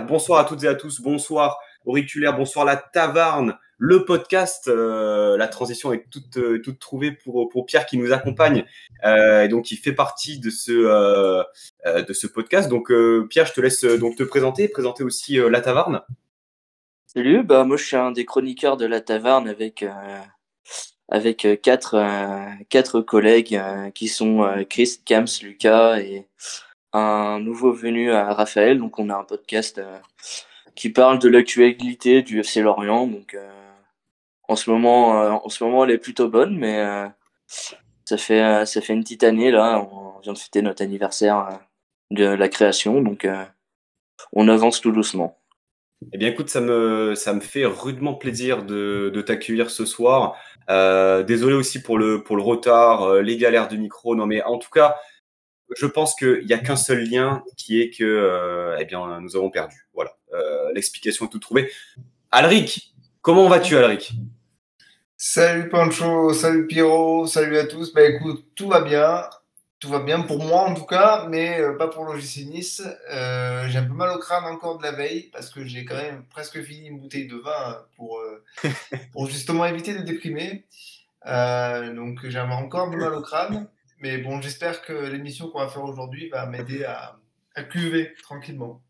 Bonsoir à toutes et à tous. Bonsoir auriculaire. Bonsoir la taverne. Le podcast, euh, la transition est toute, euh, trouvée pour, Pierre qui nous accompagne. Euh, donc, il fait partie de ce, de ce podcast. Donc, Pierre, je te laisse donc te présenter, présenter aussi la taverne. Salut, bah moi je suis un des chroniqueurs de la taverne avec avec quatre collègues qui sont Chris, Kams, Lucas et un nouveau venu à Raphaël. Donc on a un podcast euh, qui parle de l'actualité du FC Lorient. Donc euh, en ce moment euh, en ce moment elle est plutôt bonne, mais ça fait ça fait une petite année là. On vient de fêter notre anniversaire de la création, donc on avance tout doucement. Eh bien, écoute, ça me, ça me fait rudement plaisir de, de t'accueillir ce soir. Désolé aussi pour le, pour le retard, les galères du micro. Non, mais en tout cas, je pense qu'il n'y a qu'un seul lien qui est que, euh, eh bien, nous avons perdu. Voilà. Euh, L'explication est toute trouvée. Alric, comment vas-tu, Alric? Salut Pancho, salut Pierrot, salut à tous. Bah écoute, tout va bien. Tout va bien pour moi en tout cas, mais euh, pas pour l'OGC Nice. Euh, j'ai un peu mal au crâne encore de la veille parce que j'ai quand même presque fini une bouteille de vin pour, pour justement éviter de déprimer. Donc j'ai encore un peu mal au crâne. Mais bon, j'espère que l'émission qu'on va faire aujourd'hui va m'aider à, cuver tranquillement.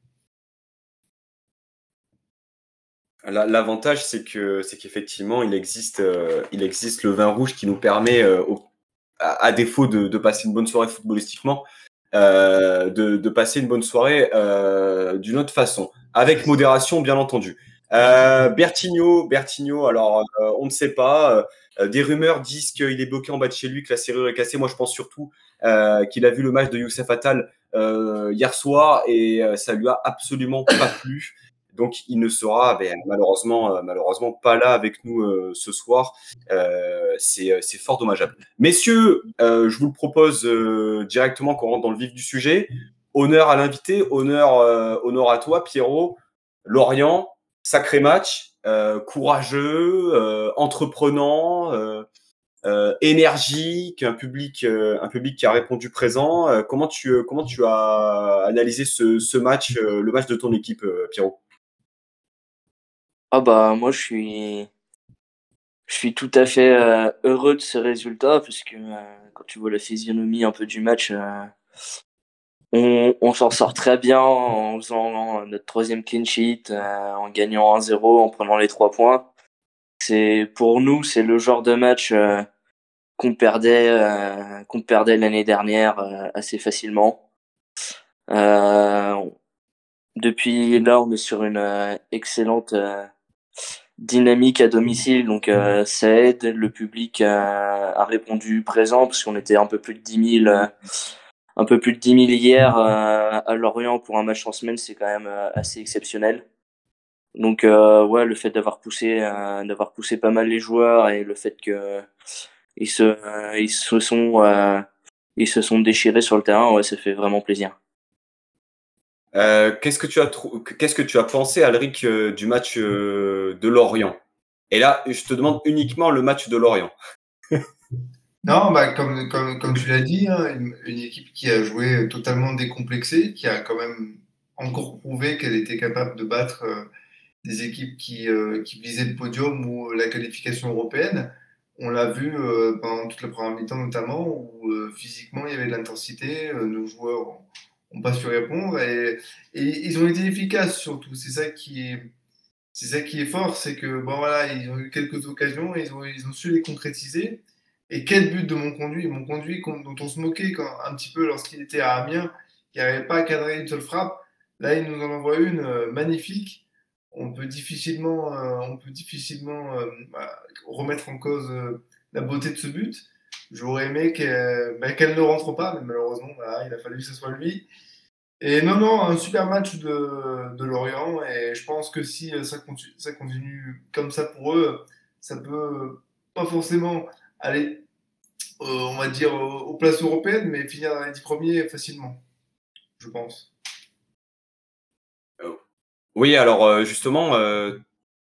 La- L'avantage, c'est que, c'est qu'effectivement, il existe, euh, il existe le vin rouge qui nous permet, euh, à, défaut de, passer une bonne soirée footballistiquement, euh, de, passer une bonne soirée d'une autre façon, avec modération, bien entendu. Euh, Bertigno, Bertigno, alors euh, on ne sait pas. euh, des rumeurs disent qu'il est bloqué en bas de chez lui, que la serrure est cassée. Moi, je pense surtout euh, qu'il a vu le match de Youssef Attal euh, hier soir et euh, ça lui a absolument pas plu. Donc, il ne sera ben, malheureusement, malheureusement pas là avec nous ce soir. C'est fort dommageable. Messieurs, je vous le propose directement qu'on rentre dans le vif du sujet. Honneur à l'invité, honneur, honneur à toi, Pierrot. Lorient, sacré match, euh, courageux, euh, entreprenant, euh, énergique, un public, un public qui a répondu présent. Comment tu, comment tu as analysé ce, match, le match de ton équipe, Pierrot? Ah bah moi je suis je suis tout à fait heureux de ce résultat parce que quand tu vois la physionomie un peu du match, on, on s'en sort très bien en faisant notre troisième clean sheet, euh, en gagnant 1-0, en prenant les trois points. C'est pour nous c'est le genre de match euh, qu'on perdait euh, qu'on perdait l'année dernière euh, assez facilement. Euh, depuis là on est sur une euh, excellente euh, dynamique à domicile, donc euh, ça aide. Le public a, a répondu présent parce qu'on était un peu plus de 10 000, euh, un peu plus de 10 000 hier euh, à Lorient pour un match en semaine, c'est quand même euh, assez exceptionnel. Donc euh, ouais, le fait d'avoir poussé, d'avoir poussé pas mal les joueurs et le fait que ils se, ils se sont, se sont déchirés sur le terrain, ouais, ça fait vraiment plaisir. Qu'est-ce que tu as qu'est-ce que tu as pensé, Alric, du match de Lorient? Et là, je te demande uniquement le match de Lorient. Non, bah, comme, comme, comme tu l'as dit, hein, une, équipe qui a joué totalement décomplexée, qui a quand même encore prouvé qu'elle était capable de battre euh, des équipes qui, euh, qui visaient le podium ou la qualification européenne. On l'a vu euh, pendant toute la première mi-temps notamment, où euh, physiquement il y avait de l'intensité, euh, nos joueurs n'ont pas su répondre et, ils ont été efficaces surtout. C'est ça qui est, c'est ça qui est fort, c'est que bon voilà, ils ont eu quelques occasions, et ils ont, ils ont su les concrétiser. Et quel but de mon conduit? Mon conduit dont on se moquait un petit peu lorsqu'il était à Amiens, qui n'arrivait pas à cadrer une seule frappe. Là, il nous en envoie une euh, magnifique. On peut difficilement, euh, on peut difficilement euh, bah, remettre en cause la beauté de ce but. J'aurais aimé qu'elle bah, qu'elle ne rentre pas, mais malheureusement, voilà, il a fallu que ce soit lui. Et non, non, un super match de, Lorient. Et je pense que si ça continue, ça continue comme ça pour eux, ça peut pas forcément aller, euh, on va dire, aux, aux places européennes, mais finir dans les 10 premiers facilement, je pense. Oui, alors euh, justement, euh,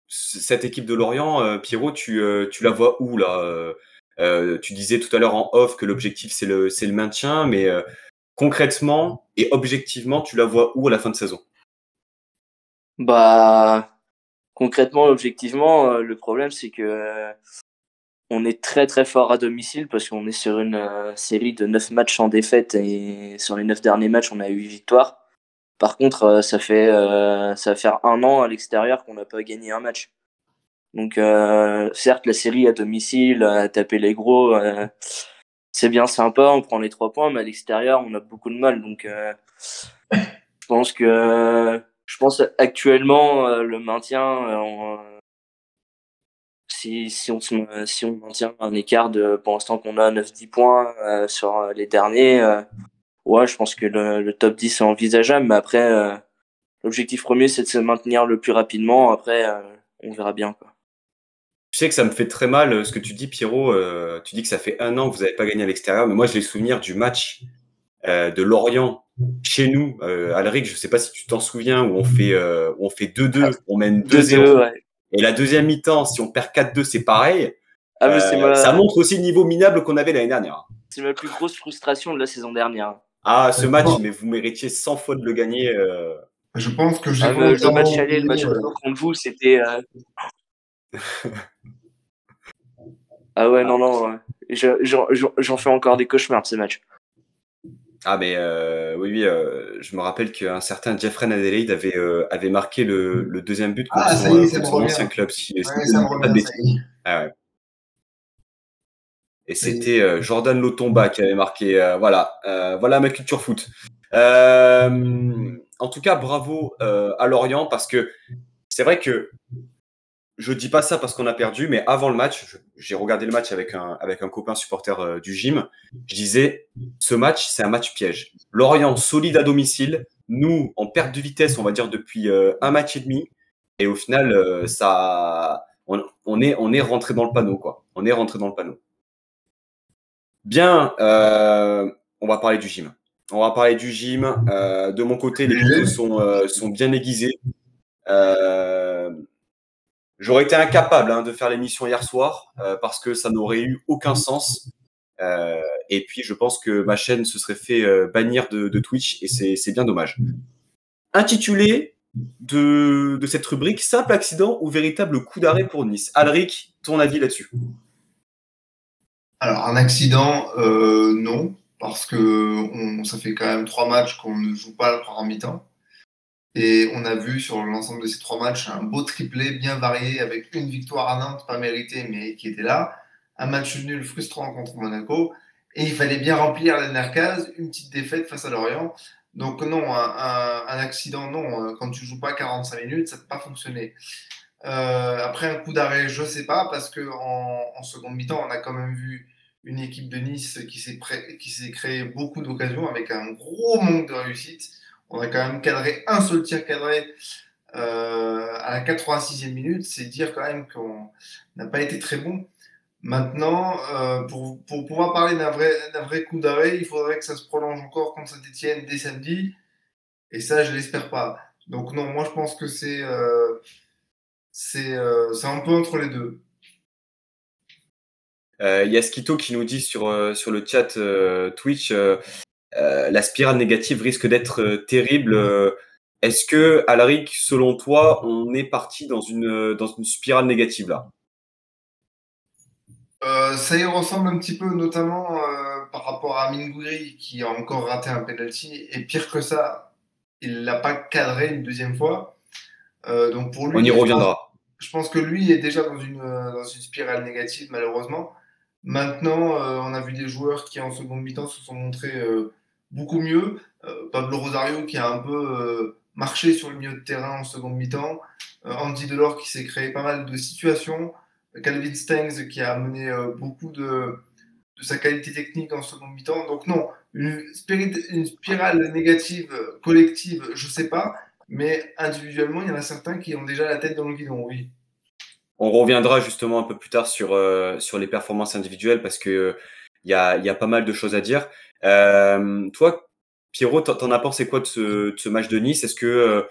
cette équipe de Lorient, euh, Pierrot, tu, euh, tu la vois où là? Euh, euh, Tu disais tout à l'heure en off que l'objectif c'est le, c'est le maintien, mais euh, concrètement et objectivement, tu la vois où à la fin de saison? Bah, concrètement, objectivement, le problème c'est que on est très très fort à domicile parce qu'on est sur une euh, série de 9 matchs en défaite et sur les 9 derniers matchs on a eu 8 victoires. Par contre, euh, ça fait euh, ça va un an à l'extérieur qu'on n'a pas gagné un match. Donc certes la série à domicile, à taper les gros, c'est bien sympa, on prend les 3 points, mais à l'extérieur on a beaucoup de mal. Donc je pense que je pense actuellement le maintien si, si, on, si on maintient un écart de, pour l'instant qu'on a 9-10 points euh, sur euh, les derniers, euh, ouais, je pense que le, top 10 est envisageable. Mais après, l'objectif premier, c'est de se maintenir le plus rapidement. Après, on verra bien. Quoi. Tu sais que ça me fait très mal ce que tu dis, Pierrot. tu dis que ça fait un an que vous n'avez pas gagné à l'extérieur. Mais moi, j'ai les souvenirs du match de Lorient chez nous, Alric, je ne sais pas si tu t'en souviens, où on fait 2-2, on mène 2-0. Et la deuxième mi-temps, si on perd 4-2, c'est pareil. Ah, euh, ça montre aussi le niveau minable qu'on avait l'année dernière. C'est ma plus grosse frustration de la saison dernière. Ah, ce match, mais vous méritiez 100 fois de le gagner. Euh. Je pense que j'ai ah, le match aller, le match contre vous, c'était. Euh, ah ouais, non, non. J'en fais encore des cauchemars de ces matchs. Ah mais euh, oui, oui euh, je me rappelle qu'un certain Jeffrey Adelaide avait, euh, avait marqué le, le, deuxième but contre ah, son, y est, son ancien club. Si, ouais, ah, ouais. Et c'était Jordan Lotomba qui avait marqué. voilà, voilà ma culture foot. en tout cas, bravo à Lorient parce que c'est vrai que je dis pas ça parce qu'on a perdu, mais avant le match, j'ai regardé le match avec un, avec un copain supporter euh, du gym. Je disais, ce match, c'est un match piège. Lorient solide à domicile, nous en perte de vitesse, on va dire depuis euh, un match et demi, et au final, euh, ça, on, est, on est rentré dans le panneau, quoi. On est rentré dans le panneau. Bien, on va parler du gym. On va parler du gym. de mon côté, les vidéos sont, sont bien aiguisés. Euh, J'aurais été incapable hein, de faire l'émission hier soir euh, parce que ça n'aurait eu aucun sens. Euh, et puis, je pense que ma chaîne se serait fait euh, bannir de, Twitch et c'est bien dommage. Intitulé de, cette rubrique Simple accident ou véritable coup d'arrêt pour Nice. Alric, ton avis là-dessus? Alors, un accident, non, parce que ça fait quand même trois matchs qu'on ne joue pas en mi-temps. Et on a vu sur l'ensemble de ces trois matchs un beau triplé bien varié avec une victoire à Nantes, pas méritée, mais qui était là. Un match nul frustrant contre Monaco. Et il fallait bien remplir la Nercaz, une petite défaite face à Lorient. Donc non, un, accident, non. Quand tu joues pas 45 minutes, ça ne peut pas fonctionner. Euh, après un coup d'arrêt, je ne sais pas, parce qu'en en, seconde mi-temps, on a quand même vu une équipe de Nice qui s'est créé beaucoup d'occasions avec un gros manque de réussite. On a quand même cadré un seul tir cadré euh, à la 86e minute. C'est dire quand même qu'on n'a pas été très bon. Maintenant, euh, pour, pouvoir parler d'un vrai, coup d'arrêt, il faudrait que ça se prolonge encore contre Saint-Etienne dès samedi. Et ça, je l'espère pas. Donc non, moi je pense que c'est euh, un peu entre les deux. Il y a Skito qui nous dit sur le chat Twitch euh, la spirale négative risque d'être euh, terrible. Euh, est-ce que, Alaric, selon toi, on est parti dans une, dans une spirale négative là? Ça y ressemble un petit peu, notamment par rapport à Minguri qui a encore raté un penalty. Et pire que ça, il l'a pas cadré une deuxième fois. donc pour lui, on y reviendra. Je pense, que lui est déjà dans une, dans une spirale négative, malheureusement. Maintenant, on a vu des joueurs qui en seconde mi-temps se sont montrés beaucoup mieux. Euh, Pablo Rosario qui a un peu euh, marché sur le milieu de terrain en seconde mi-temps. Euh, Andy Delors qui s'est créé pas mal de situations. Calvin Stengs qui a amené beaucoup de, sa qualité technique en seconde mi-temps. Donc non, une, une, spirale négative collective, je sais pas, mais individuellement, il y en a certains qui ont déjà la tête dans le guidon, oui. On reviendra justement un peu plus tard sur, sur les performances individuelles parce que il y a, y a, pas mal de choses à dire. Euh, toi, Pierrot, t'en as pensé quoi de ce, match de Nice? Est-ce que euh,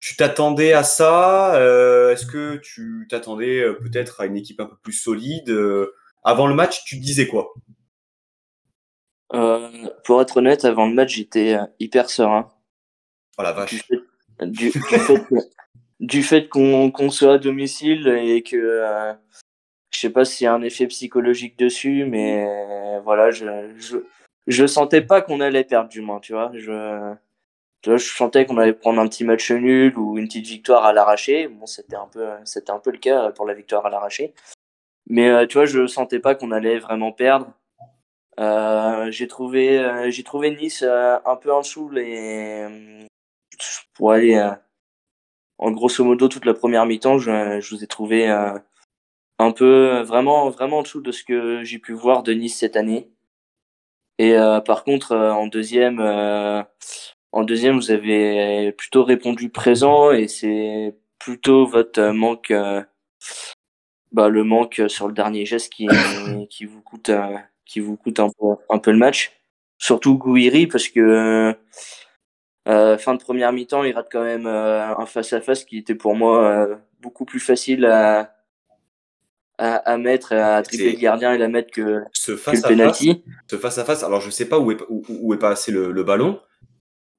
tu t'attendais à ça? Euh, Est-ce que tu t'attendais peut-être à une équipe un peu plus solide Avant le match, tu disais quoi? Pour être honnête, avant le match, j'étais hyper serein. Oh la vache. du, du fait qu'on soit à domicile et que euh, je sais pas s'il y a un effet psychologique dessus, mais voilà, je, je, je sentais pas qu'on allait perdre du moins, tu vois. Je, tu vois, je sentais qu'on allait prendre un petit match nul ou une petite victoire à l'arraché. Bon, c'était un peu, c'était un peu le cas pour la victoire à l'arraché. Mais euh, tu vois, je sentais pas qu'on allait vraiment perdre. Euh, j'ai trouvé, euh, j'ai trouvé Nice euh, un peu en dessous les, pour aller, en grosso modo toute la première mi-temps, je, je vous ai trouvé un peu, vraiment, vraiment en dessous de ce que j'ai pu voir de Nice cette année. Et par contre, en deuxième, en deuxième, vous avez plutôt répondu présent et c'est plutôt votre manque, bah, le manque sur le dernier geste qui, qui vous coûte, qui vous coûte un peu, un peu le match. Surtout Gouiri parce que euh, fin de première mi-temps, il rate quand même euh, un face-à-face qui était pour moi euh, beaucoup plus facile à, à, à mettre, à dribbler le gardien et la mettre que, ce face que le penalty. Ce face-à-face, alors je sais pas où est, où, où est passé le, le ballon,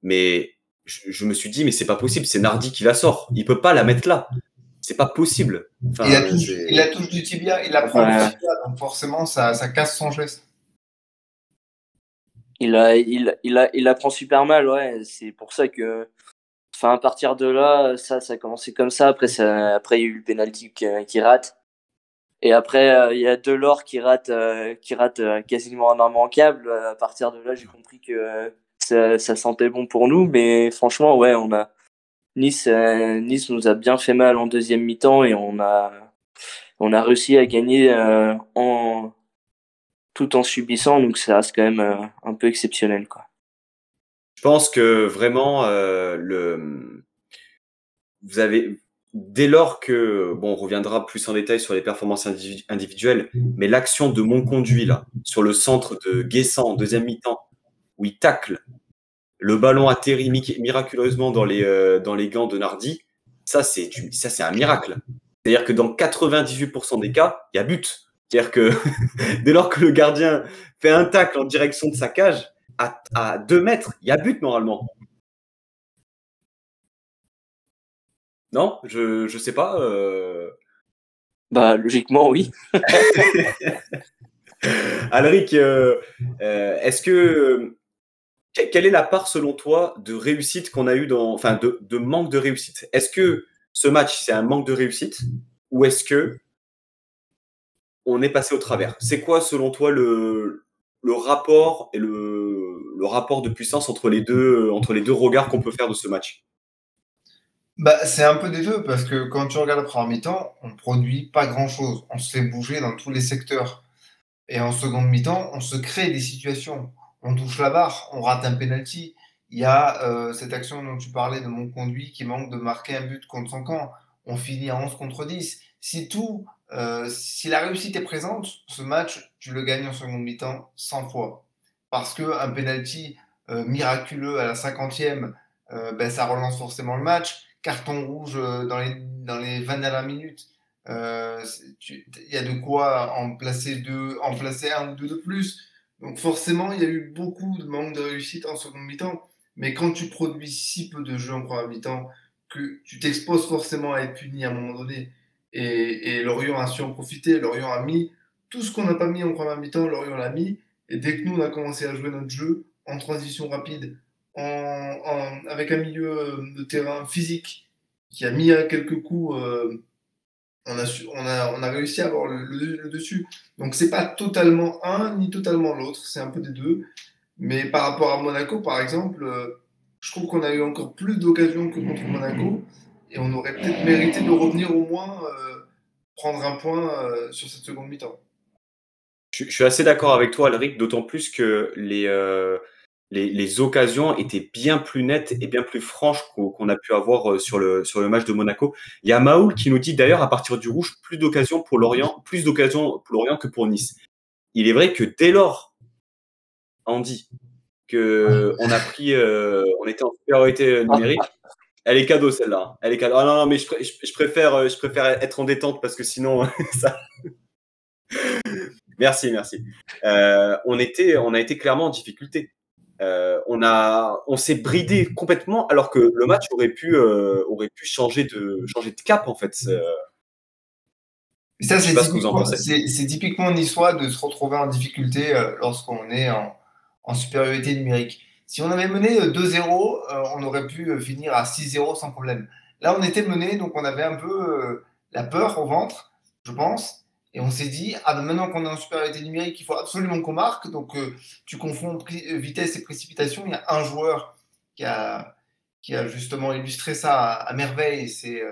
mais je, je, me suis dit, mais c'est pas possible, c'est Nardi qui la sort. Il peut pas la mettre là. C'est pas possible. Enfin, il, a touche, il a touche du tibia, il apprend ouais. le tibia, donc forcément ça, ça casse son geste. Il a, il, il a, il apprend super mal, ouais. C'est pour ça que, enfin, à partir de là, ça, ça a commencé comme ça. Après, après, il y a eu le penalty qui, rate. Et après, euh, il y a Delors qui rate, euh, qui rate euh, quasiment un immanquable. À partir de là, j'ai compris que ça, ça sentait bon pour nous. Mais franchement, ouais, on a, Nice, nice nous a bien fait mal en deuxième mi-temps et on a, on a réussi à gagner en, tout en subissant, donc ça reste quand même euh, un peu exceptionnel. Quoi. Je pense que vraiment, le, vous avez, dès lors que, bon, on reviendra plus en détail sur les performances individuelles, mais l'action de mon conduit là, sur le centre de Guessant en deuxième mi-temps, où il tacle le ballon atterrit miraculeusement dans les, euh, dans les gants de Nardi, ça c'est un miracle. C'est-à-dire que dans 98% des cas, il y a but. C'est-à-dire que dès lors que le gardien fait un tacle en direction de sa cage, à, à 2 mètres, il y a but normalement. Non, je je sais pas. Euh... Bah logiquement oui. Alric, euh, euh, est-ce que quelle est la part, selon toi, de réussite qu'on a eu dans, enfin, de, de manque de réussite? Est-ce que ce match, c'est un manque de réussite? Ou est-ce que on est passé au travers C'est quoi, selon toi, le, rapport et le, rapport de puissance entre les deux, regards qu'on peut faire de ce match? Bah, c'est un peu des deux, parce que quand tu regardes la première mi-temps, on produit pas grand-chose. On se fait bouger dans tous les secteurs. Et en seconde mi-temps, on se crée des situations on touche la barre, on rate un penalty. Il y a euh, cette action dont tu parlais de mon conduit qui manque de marquer un but contre son camp. On finit à 11 contre 10. Si tout, euh, si la réussite est présente, ce match, tu le gagnes en seconde mi-temps 100 fois. Parce que un penalty euh, miraculeux à la 50e, euh, ben, ça relance forcément le match. Carton rouge dans les, dans les 20 dernières minutes, il y a de quoi en placer deux, en placer un ou deux de plus. Donc forcément, il y a eu beaucoup de manque de réussite en seconde mi-temps. Mais quand tu produis si peu de jeux en première mi-temps, que tu t'exposes forcément à être puni à un moment donné. Et, et Lorient a su en profiter. Lorient a mis tout ce qu'on n'a pas mis en première mi-temps, Lorient l'a mis. Et dès que nous, on a commencé à jouer notre jeu en transition rapide, avec un milieu de terrain physique qui a mis quelques coups euh, on a, réussi à avoir le dessus. Donc c'est pas totalement un ni totalement l'autre, c'est un peu des deux. Mais par rapport à Monaco, par exemple, euh, je trouve qu'on a eu encore plus d'occasions que contre Monaco et on aurait peut-être mérité de revenir au moins euh, prendre un point euh, sur cette seconde mi-temps. Je, suis assez d'accord avec toi, Alric, d'autant plus que les, euh, les, occasions étaient bien plus nettes et bien plus franches qu'on a pu avoir sur le, sur le match de Monaco. Il y a Maoul qui nous dit d'ailleurs à partir du rouge plus d'occasions pour Lorient, plus d'occasions pour Lorient que pour Nice. Il est vrai que dès lors, Andy, que on a pris, on était en supériorité numérique. Elle est cadeau celle-là. Elle est cadeau. Ah non, non mais je, je, je, préfère, je préfère être en détente parce que sinon ça. merci, merci. Euh, on était, on a été clairement en difficulté on a, on s'est bridé complètement, alors que le match aurait pu, aurait pu changer de, changer de cap en fait. ça, c'est typiquement, typiquement niçois de se retrouver en difficulté lorsqu'on est en, en supériorité numérique. Si on avait mené 2-0, euh, on aurait pu euh, finir à 6-0 sans problème. Là, on était mené, donc on avait un peu euh, la peur au ventre, je pense. Et on s'est dit, ah, ben, maintenant qu'on est en supériorité numérique, il faut absolument qu'on marque. Donc, tu confonds vitesse et précipitation. Il y a un joueur qui a, qui a justement illustré ça à, merveille. C'est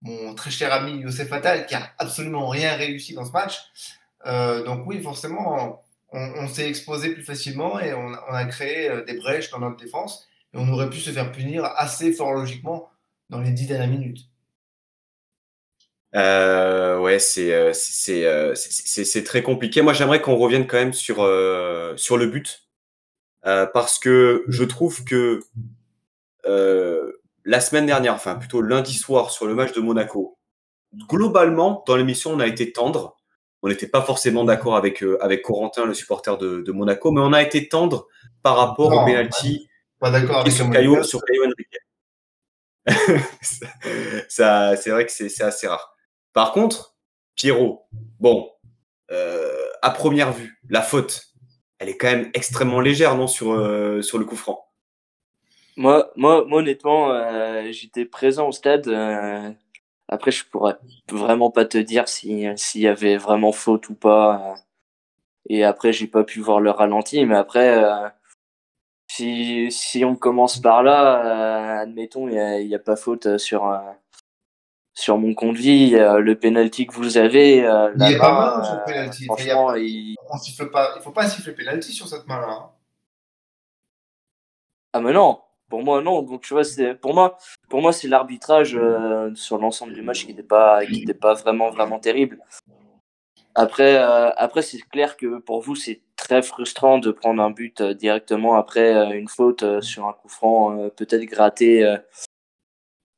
mon très cher ami Youssef Attal, qui a absolument rien réussi dans ce match. donc, oui, forcément, on, s'est exposé plus facilement et on, a créé euh, des brèches dans notre défense. Et on aurait pu se faire punir assez fort logiquement dans les dix dernières minutes. Euh, ouais, c'est euh, c'est très compliqué. Moi, j'aimerais qu'on revienne quand même sur, sur le but. parce que je trouve que la semaine dernière, enfin plutôt lundi soir sur le match de Monaco, globalement, dans l'émission, on a été tendre on n'était pas forcément d'accord avec, euh, avec Corentin, le supporter de, Monaco, mais on a été tendre par rapport au penalty pas d'accord avec sur Caillou, sur Caillou ça, c'est vrai que c'est assez rare. Par contre, Pierrot, bon, euh, à première vue, la faute, elle est quand même extrêmement légère, non, sur, euh, sur le coup franc? Moi, moi, moi honnêtement, j'étais présent au stade. Après, je pourrais vraiment pas te dire s'il y avait vraiment faute ou pas. Et après, j'ai pas pu voir le ralenti. Mais après, euh, si, si on commence par là, euh, admettons, il n'y a, a, pas faute sur, euh, sur mon conduit. le penalty que vous avez. il n'y a pas main sur le penalty. Franchement, il... On pas, il faut pas siffler penalty sur cette main-là. Hein. Ah, mais non! Pour moi, non. Donc, tu vois, c'est, pour moi, pour moi, c'est l'arbitrage euh, sur l'ensemble du match qui n'était pas, qui pas vraiment, vraiment terrible. Après, euh, après, c'est clair que pour vous, c'est très frustrant de prendre un but euh, directement après une faute sur un coup franc, peut-être gratté,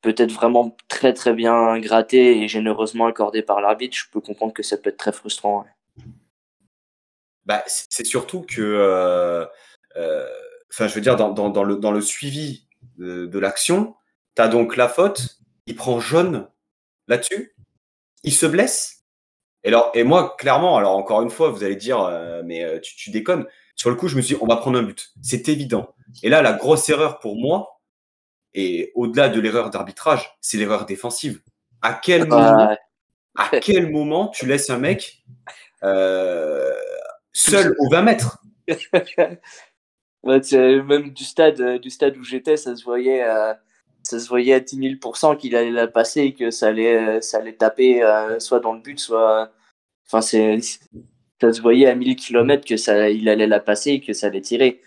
peut-être vraiment très, très bien gratté et généreusement accordé par l'arbitre. Je peux comprendre que ça peut être très frustrant. Bah, c'est surtout que enfin, je veux dire, dans, dans, le, dans le suivi de, de l'action, tu as donc la faute, il prend jaune là-dessus, il se blesse. Et, alors, et moi, clairement, alors encore une fois, vous allez dire, euh, mais euh, tu, tu, déconnes. Sur le coup, je me suis dit, on va prendre un but. C'est évident. Et là, la grosse erreur pour moi, et au-delà de l'erreur d'arbitrage, c'est l'erreur défensive. À quel, ah. moment, à quel moment tu laisses un mec euh, seul aux 20 mètres? même du stade, euh, du stade où j'étais, ça se voyait, euh, ça se voyait à 10 000 qu'il allait la passer et que ça allait, euh, ça allait taper soit dans le but, soit. Enfin, c'est, ça se voyait à 1000 km que ça, il allait la passer et que ça allait tirer.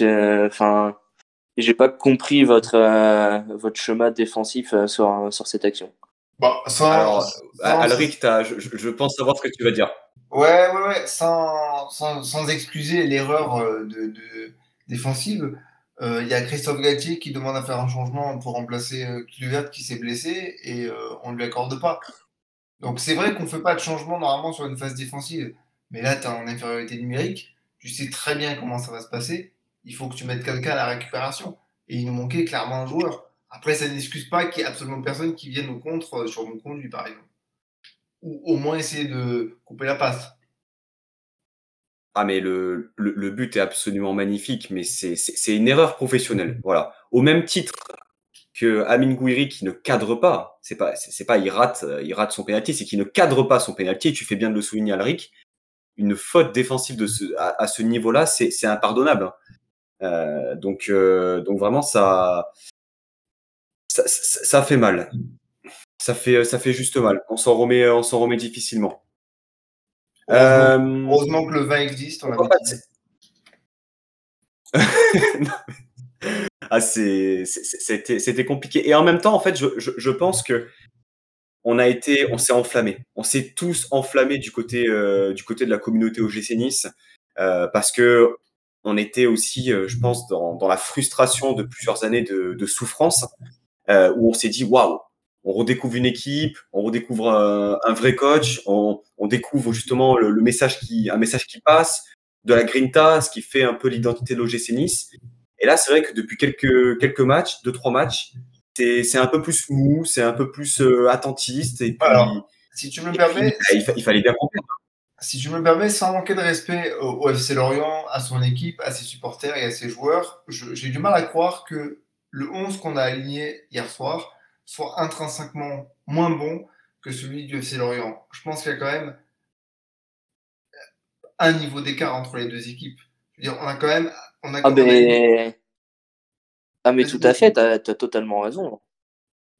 Enfin, j'ai pas compris votre, votre schéma défensif sur, sur cette action. Bon, sans, Alors, Alric, je, je, pense savoir ce que tu vas dire. Ouais, ouais, ouais, sans, sans, sans excuser l'erreur de, de, défensive. Euh, il y a Christophe Gatier qui demande à faire un changement pour remplacer euh, qui s'est blessé et euh, on ne lui accorde pas. Donc c'est vrai qu'on ne fait pas de changement normalement sur une phase défensive. Mais là, tu es en infériorité numérique. Tu sais très bien comment ça va se passer. Il faut que tu mettes quelqu'un à la récupération. Et il nous manquait clairement un joueur. Après, ça n'excuse pas qu'il n'y ait absolument personne qui vienne au contre sur mon conduit, par exemple. Ou au moins essayer de couper la passe. Ah mais le, le, but est absolument magnifique, mais c'est une erreur professionnelle. Voilà. Au même titre que Amin Gouiri qui ne cadre pas, c'est pas c'est pas il rate il rate son pénalty, c'est qu'il ne cadre pas son pénalty. Et tu fais bien de le souligner, Alric. Une faute défensive de ce, à, ce niveau-là, c'est impardonnable. Hein. Euh, donc euh, donc vraiment ça ça, ça fait mal. Ça fait ça fait juste mal. On s'en remet on s'en remet difficilement. Heureusement, euh, que le vin existe. On ah, c'était compliqué. Et en même temps, en fait, je, je, pense que on a été, on s'est enflammé. On s'est tous enflammés du côté, euh, du côté de la communauté OGC Nice euh, parce que on était aussi, je pense, dans, dans, la frustration de plusieurs années de, de souffrance où on s'est dit waouh, on redécouvre une équipe, on redécouvre un, vrai coach, on, découvre justement le, message qui, un message qui passe. de la grinta, ce qui fait un peu l'identité de l'OGC Nice. Et là, c'est vrai que depuis quelques, quelques matchs, deux, trois matchs, c'est un peu plus mou, c'est un peu plus euh, attentiste. Et puis, Alors, si tu me permets, puis, il, il, fallait bien comprendre. Si tu me permets, sans manquer de respect au, au, FC Lorient, à son équipe, à ses supporters et à ses joueurs, j'ai du mal à croire que le 11 qu'on a aligné hier soir soit intrinsèquement moins bon que celui du FC Lorient. Je pense qu'il y a quand même un niveau d'écart entre les deux équipes. Je veux dire, on a quand même. On a Ah, quand même- mais, ah, mais tout à fait, t'as as totalement raison.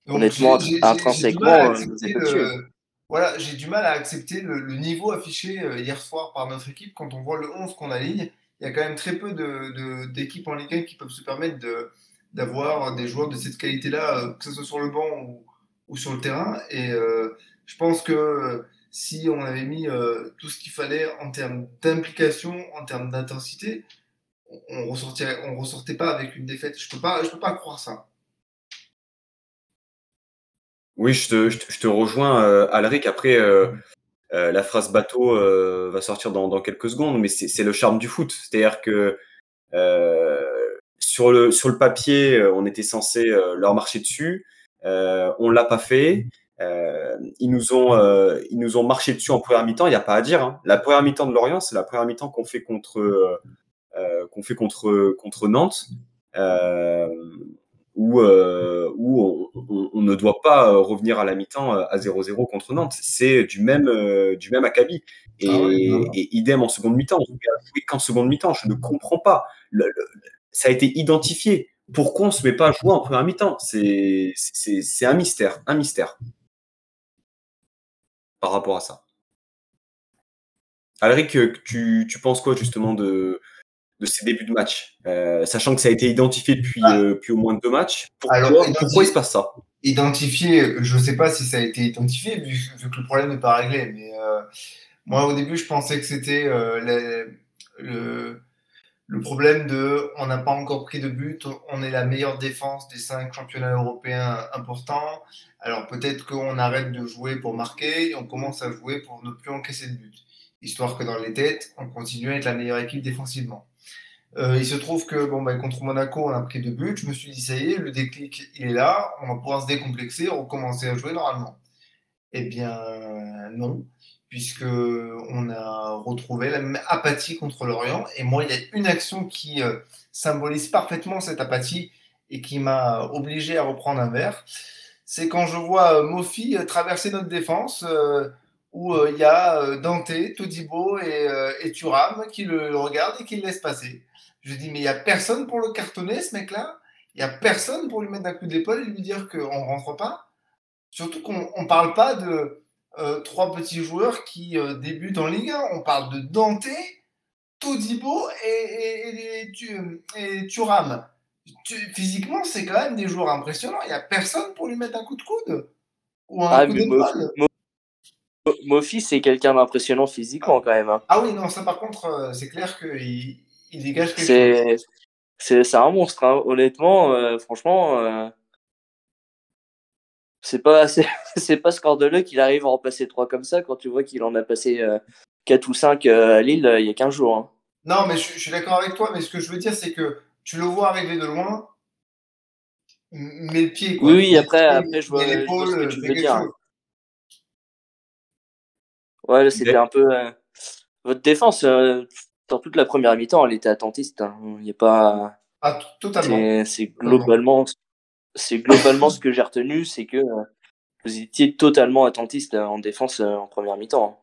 Donc, honnêtement, intrinsèquement, j'ai du mal à euh. Voilà, j'ai du mal à accepter le, le niveau affiché euh, hier soir par notre équipe. Quand on voit le 11 qu'on aligne, il y a quand même très peu de- de- d'équipes en Ligue 1 qui peuvent se permettre de- d'avoir des joueurs de cette qualité-là, euh, que ce soit sur le banc ou, sur le terrain. Et euh, je pense que euh, si on avait mis tout ce qu'il fallait en termes d'implication, en termes d'intensité, on, ressortirait, on ressortait pas avec une défaite. Je peux peux pas croire ça. Oui, je te, rejoins, Alric. Après, la phrase bateau va sortir dans, dans quelques secondes, mais c'est le charme du foot. C'est-à-dire que sur, le, sur le papier, euh, on était censé euh, leur marcher dessus. Euh, on l'a pas fait. Euh, ils, nous ont, euh, ils nous ont marché dessus en première mi-temps. Il n'y a pas à dire. Hein. La première mi-temps de Lorient, c'est la première mi-temps qu'on fait contre, qu'on fait contre, contre Nantes. Euh, où, euh, où on, on, on, ne doit pas revenir à la mi-temps à 0-0 contre Nantes. C'est du même, euh, du même acabit. Et, Ah ouais, et, idem en seconde mi-temps. On qu'en seconde mi-temps. Je ne comprends pas. Le, le, ça a été identifié. Pourquoi on ne se met pas à jouer en première mi-temps? C'est un mystère. Un mystère. Par rapport à ça. Alric, tu, tu penses quoi justement de, de ces débuts de match, euh, sachant que ça a été identifié depuis, Ah. euh, depuis au moins deux matchs. Pourquoi, Alors, pourquoi il se passe ça? Identifié, je ne sais pas si ça a été identifié, vu, vu que le problème n'est pas réglé. Mais euh, moi, au début, je pensais que c'était euh, le, le problème de on n'a pas encore pris de but, on est la meilleure défense des cinq championnats européens importants. Alors peut-être qu'on arrête de jouer pour marquer et on commence à jouer pour ne plus encaisser de but. Histoire que dans les têtes, on continue à être la meilleure équipe défensivement. Euh, il se trouve que bon, bah, contre Monaco, on a pris deux buts. Je me suis dit, ça y est, le déclic, il est là. On va pouvoir se décomplexer, recommencer à jouer normalement. Eh bien, non, puisque on a retrouvé la même apathie contre l'Orient. Et moi, il y a une action qui euh, symbolise parfaitement cette apathie et qui m'a obligé à reprendre un verre. C'est quand je vois euh, Mofi traverser notre défense. Euh, où il y a Dante, Todibo et, et Thuram qui le regardent et qui le laissent passer. Je dis, mais il n'y a personne pour le cartonner, ce mec-là? Il n'y a personne pour lui mettre un coup d'épaule et lui dire qu'on ne rentre pas? Surtout qu'on ne parle pas de euh, trois petits joueurs qui euh, débutent en Ligue 1. On parle de Dante, Todibo et, et, et, et Thuram. Tu, physiquement, c'est quand même des joueurs impressionnants. Il n'y a personne pour lui mettre un coup de coude ou un ah, coup d'épaule. Mofi, c'est quelqu'un d'impressionnant physiquement quand même. Hein. Ah oui, non, ça par contre, euh, c'est clair qu'il il dégage quelque chose. C'est un monstre, hein. honnêtement, euh, franchement. Euh, c'est pas, c'est pas scandaleux qu'il arrive à en passer 3 comme ça quand tu vois qu'il en a passé euh, 4 ou 5 euh, à Lille il y a 15 jours. Hein. Non, mais je, je suis d'accord avec toi, mais ce que je veux dire, c'est que tu le vois arriver de loin, mais le pied. Quoi. Oui, oui, après, après je, vois, je vois ce que tu veux dire. Chose. Ouais, c'était un peu. Euh, votre défense, euh, dans toute la première mi-temps, elle était attentiste. Hein. Il n'y a pas. Ah, totalement. C'est globalement, c'est globalement ce que j'ai retenu, c'est que euh, vous étiez totalement attentiste en défense euh, en première mi-temps.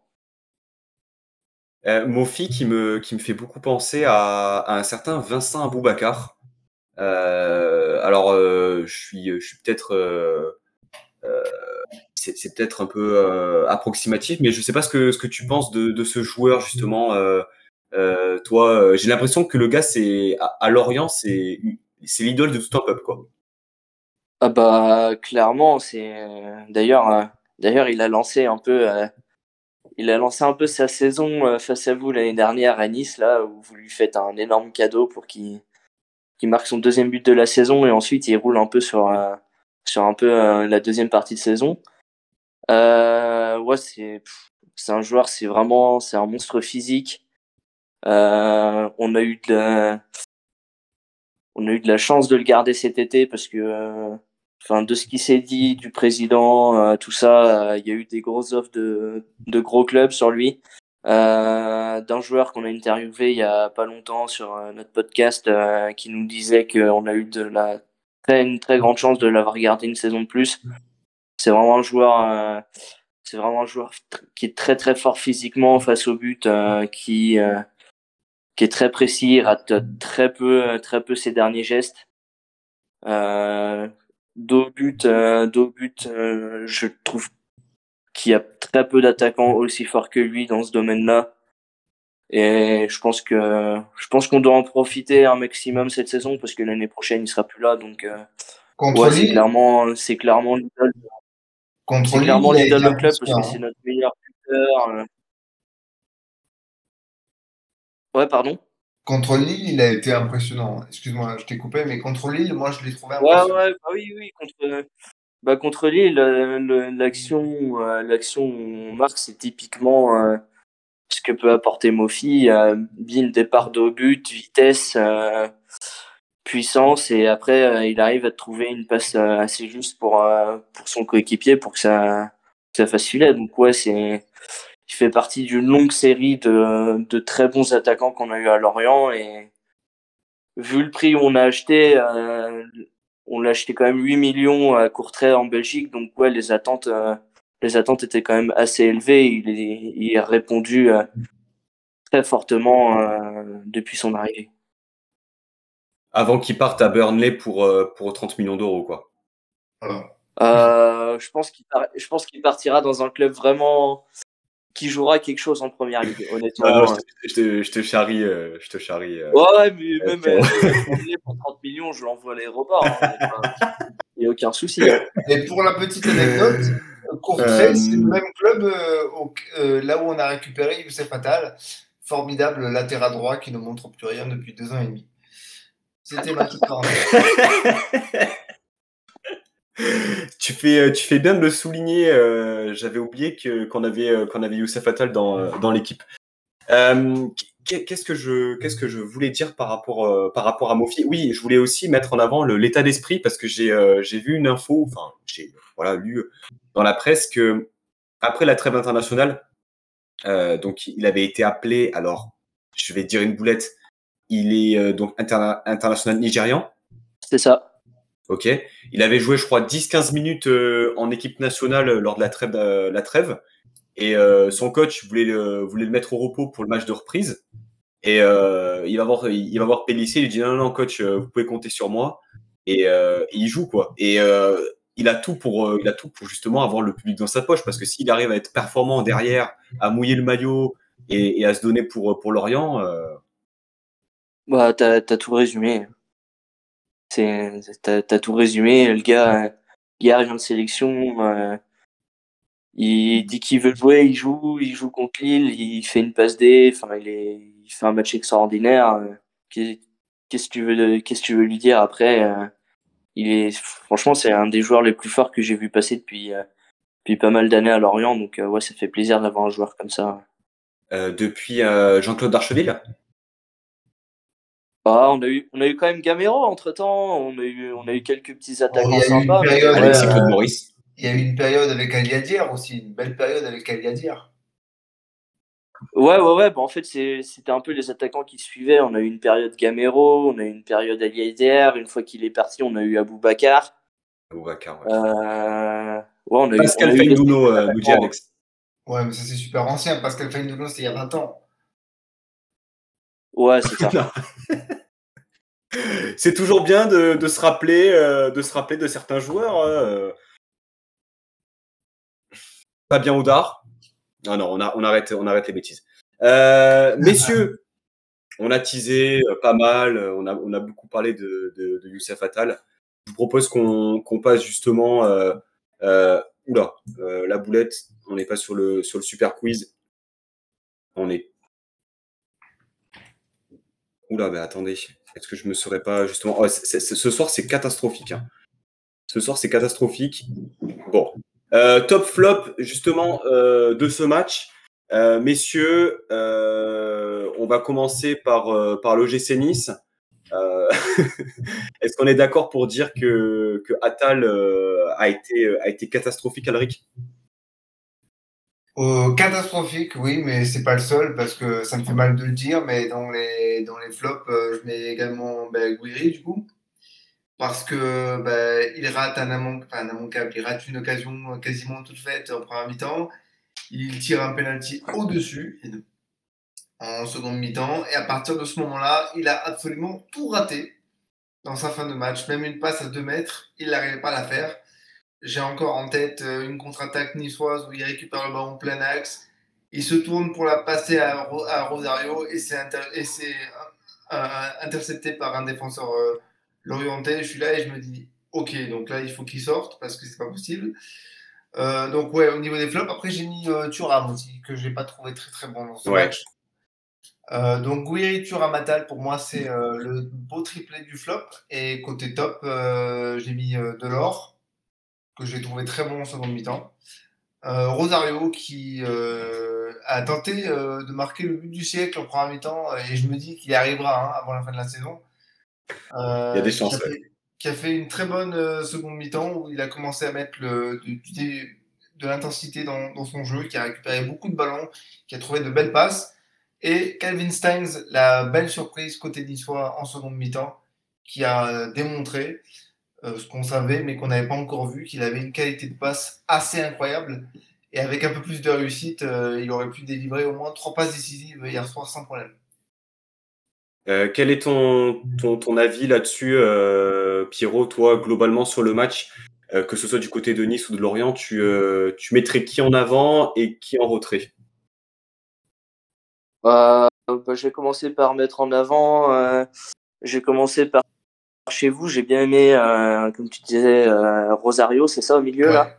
Euh, Mofi qui me, qui me fait beaucoup penser à, un certain Vincent Aboubacar. Euh, alors, je suis, je suis peut-être euh, c'est peut-être un peu euh, approximatif, mais je sais pas ce que, ce que tu penses de, de ce joueur, justement. Euh, euh, toi, j'ai l'impression que le gars, c'est à, à Lorient, c'est l'idole de tout un peuple, quoi. Ah bah, clairement, c'est. D'ailleurs, euh, d'ailleurs, il a lancé un peu. euh, il a lancé un peu sa saison euh, face à vous l'année dernière à Nice, là, où vous lui faites un énorme cadeau pour qu'il qu marque son deuxième but de la saison et ensuite il roule un peu sur, sur un peu la deuxième partie de saison. Ouais, c'est c'est un joueur, c'est vraiment c'est un monstre physique. on a eu de la... on a eu de la chance de le garder cet été parce que enfin de ce qui s'est dit du président, tout ça, il y a eu des grosses offres de, de gros clubs sur lui. Euh, d'un joueur qu'on a interviewé il y a pas longtemps sur notre podcast qui nous disait qu'on a eu de la très, une très grande chance de l'avoir gardé une saison de plus. C'est vraiment un joueur, c'est vraiment un joueur qui est très très fort physiquement face au but, qui qui est très précis, rate très peu très peu ses derniers gestes. Euh, Dos but, euh, but, euh, je trouve qu'il y a très peu d'attaquants aussi forts que lui dans ce domaine-là. Et je pense que je pense qu'on doit en profiter un maximum cette saison parce que l'année prochaine il sera plus là. Donc euh, ouais, c'est clairement c'est clairement l'idole. C'est clairement l'idole club parce que c'est notre meilleur buteur. Euh. Ouais, pardon. Contre Lille, il a été impressionnant. Excuse-moi, je t'ai coupé, mais contre Lille, moi, je l'ai trouvé impressionnant. Ouais, ouais, bah oui, oui. Contre, bah, contre Lille, l'action, euh, l'action marque, c'est typiquement euh, ce que peut apporter Mofi. Euh, départ de but, vitesse, euh, puissance, et après, il arrive à trouver une passe assez juste pour, pour son coéquipier pour que ça, ça fasse filet. Donc, ouais, c'est fait partie d'une longue série de, de très bons attaquants qu'on a eu à Lorient et vu le prix où on a acheté, euh, on l'a acheté quand même 8 millions à Courtrai en Belgique, donc ouais, les attentes, euh, les attentes étaient quand même assez élevées. Il, est, il a répondu euh, très fortement depuis son arrivée. Avant qu'il parte à Burnley pour, pour 30 millions d'euros, quoi. je pense qu'il je pense qu'il partira dans un club vraiment qui jouera quelque chose en première ligue, honnêtement. Ah je, te, je, te, charrie. Euh, je te charrie euh, ouais, mais même euh, pour 30 millions, je l'envoie à l'aéroport. Hein, Il n'y a aucun souci. Hein. Et pour la petite anecdote, Courtrai, c'est le même club là où on a récupéré Youssef Fatal, formidable latéral droit qui ne montre plus rien depuis deux ans et demi. C'était ma petite tu fais, euh, tu fais bien de le souligner. Euh, j'avais oublié que qu'on avait euh, qu'on avait Youssef Attal dans dans l'équipe. qu'est-ce que je qu'est-ce que je voulais dire par rapport par rapport à Mofi? Oui, je voulais aussi mettre en avant l'état d'esprit parce que j'ai j'ai vu une info, enfin j'ai voilà lu dans la presse que après la trêve internationale, donc il avait été appelé. Alors je vais dire une boulette. Il est donc international nigérian. C'est ça. Ok. Il avait joué, je crois, 10-15 minutes euh, en équipe nationale lors de la trêve. Euh, la trêve et euh, son coach voulait le, voulait le mettre au repos pour le match de reprise. Et il va voir, il va voir Pellissier. Il lui dit non, non, coach, vous pouvez compter sur moi. Et, il joue quoi. Et il a tout pour, il a tout pour justement avoir le public dans sa poche parce que s'il arrive à être performant derrière, à mouiller le maillot et, à se donner pour pour Lorient. Bah, t'as as tout résumé. C'est, t'as, t'as tout résumé. Le gars, il arrive en sélection. Euh, il dit qu'il veut jouer, il joue, il joue contre Lille, il fait une passe D. Enfin, il, est, il fait un match extraordinaire. Euh, qu'est-ce que tu veux, qu'est-ce que tu veux lui dire après euh, Il est, franchement, c'est un des joueurs les plus forts que j'ai vu passer depuis, depuis pas mal d'années à Lorient. Donc, ouais, ça fait plaisir d'avoir un joueur comme ça. depuis Jean-Claude Darcheville bah, on a eu, on a eu quand même Gamero entre temps. On a eu, on a eu quelques petits attaquants sympas. Il y a eu une période avec Aliadir aussi, une belle période avec Aliadir. Ouais, ouais, ouais. Bah, en fait, c'était un peu les attaquants qui suivaient. On a eu une période Gamero, on a eu une période Aliadir. Une fois qu'il est parti, on a eu Aboubacar. Aboubacar, ouais. Euh... ouais on a Pascal euh, Alex. Ouais, mais ça c'est super ancien. Pascal Feinduno, c'était il y a 20 ans. Ouais, c'est ça. c'est toujours bien de, se rappeler, euh, de se rappeler de certains joueurs. Pas euh. bien Oudard. Non, non, on, on, arrête, on arrête les bêtises. Euh, messieurs, on a teasé pas mal, on a, on a beaucoup parlé de, de, Youssef Attal. Je vous propose qu'on passe justement. oula, la boulette, on n'est pas sur le, sur le super quiz. On est Oula, mais attendez, est-ce que je me serais pas justement. Oh, ce soir, c'est catastrophique. Hein. Ce soir, c'est catastrophique. Bon. Euh, top flop, justement, euh, de ce match. Euh, messieurs, on va commencer par, par l'OGC Nice. Est-ce qu'on est d'accord pour dire que, que Attal a, été, a été catastrophique, Alric? Catastrophique, oui, mais c'est pas le seul parce que ça me fait mal de le dire, mais dans les, dans les flops, je mets également ben, Guiri, du coup parce que ben, il rate un, amont, enfin, un il rate une occasion quasiment toute faite en première mi-temps il tire un penalty au-dessus en seconde mi-temps. Et à partir de ce moment-là, il a absolument tout raté dans sa fin de match. Même une passe à 2 mètres, il n'arrivait pas à la faire. J'ai encore en tête euh, une contre-attaque niçoise où il récupère le ballon plein axe. Il se tourne pour la passer à, Rosario et c'est intercepté par un défenseur euh, l'orienté. Je suis là et je me dis, ok, donc là il faut qu'il sorte parce que c'est pas possible. Euh, donc ouais, au niveau des flops, après j'ai mis euh, Thuram aussi, que j'ai pas trouvé très très bon dans ce match. Euh, donc Guiri, Thuram, Atal, pour moi c'est le beau triplé du flop. Et côté top, j'ai mis Delors, que j'ai trouvé très bon en seconde mi-temps. Rosario qui a tenté de marquer le but du siècle en première mi-temps et je me dis qu'il y arrivera hein, avant la fin de la saison. Il y a des chances qui a fait une très bonne euh, seconde mi-temps où il a commencé à mettre le, de, l'intensité dans, son jeu, qui a récupéré beaucoup de ballons, qui a trouvé de belles passes. Et Calvin Steins, la belle surprise côté niçois en seconde mi-temps, qui a démontré euh, ce qu'on savait mais qu'on n'avait pas encore vu, qu'il avait une qualité de passe assez incroyable. Et avec un peu plus de réussite, euh, il aurait pu délivrer au moins trois passes décisives hier soir sans problème. Euh, quel est ton, ton, avis là-dessus, euh, Pierrot, toi, globalement sur le match, euh, que ce soit du côté de Nice ou de Lorient, tu, tu mettrais qui en avant et qui en retrait? Bah, J'ai commencé par mettre en avant, j'ai commencé par chez vous, j'ai bien aimé, comme tu disais, Rosario, c'est ça au milieu là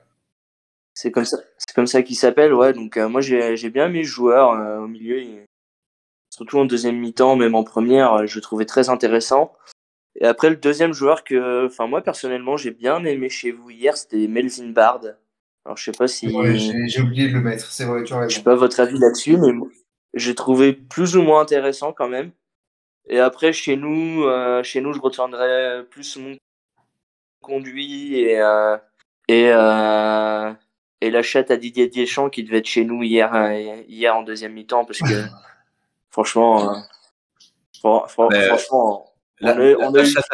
c'est comme ça, c'est comme ça qu'il s'appelle, ouais. Donc moi j'ai bien aimé le joueur au milieu surtout en deuxième mi-temps, même en première, euh, je trouvais très intéressant. Et après, le deuxième joueur que, enfin, moi, personnellement, j'ai bien aimé chez vous hier, c'était Melvin Bard. Alors, je sais pas si. j'ai oublié de le mettre, c'est vrai, tu as Je sais pas votre avis là-dessus, mais j'ai trouvé plus ou moins intéressant quand même. Et après, chez nous, euh, chez nous, je retiendrai plus mon conduit et, euh, et, et la chatte à Didier Deschamps qui devait être chez nous hier, hier en deuxième mi-temps parce que Franchement, euh, franchement, la, on, on la, chatte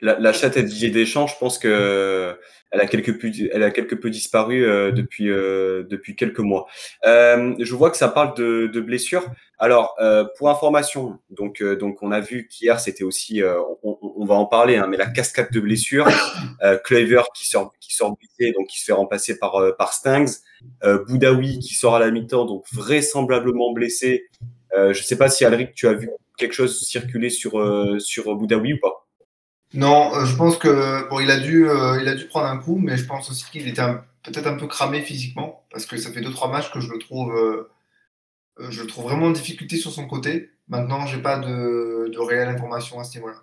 la, la, chatte Didier Deschamps, je pense que elle a quelque peu, elle a quelque peu disparu euh, depuis euh, depuis quelques mois. Euh, je vois que ça parle de, de blessures. Alors, euh, pour information, donc euh, donc on a vu qu'hier c'était aussi, on, on, va en parler, hein, mais la cascade de blessures. Claver qui sort qui sort blessé, donc qui se fait remplacer par par Stings. Boudaoui qui sort à la mi-temps, donc vraisemblablement blessé. je sais pas si Alric, tu as vu quelque chose circuler sur sur Boudaoui ou pas non, euh, je pense que bon, il a dû, euh, il a dû prendre un coup, mais je pense aussi qu'il était peut-être un peu cramé physiquement parce que ça fait deux trois matchs que je le trouve, euh, je le trouve vraiment en difficulté sur son côté. Maintenant, j'ai pas de, réelle information à ce niveau-là,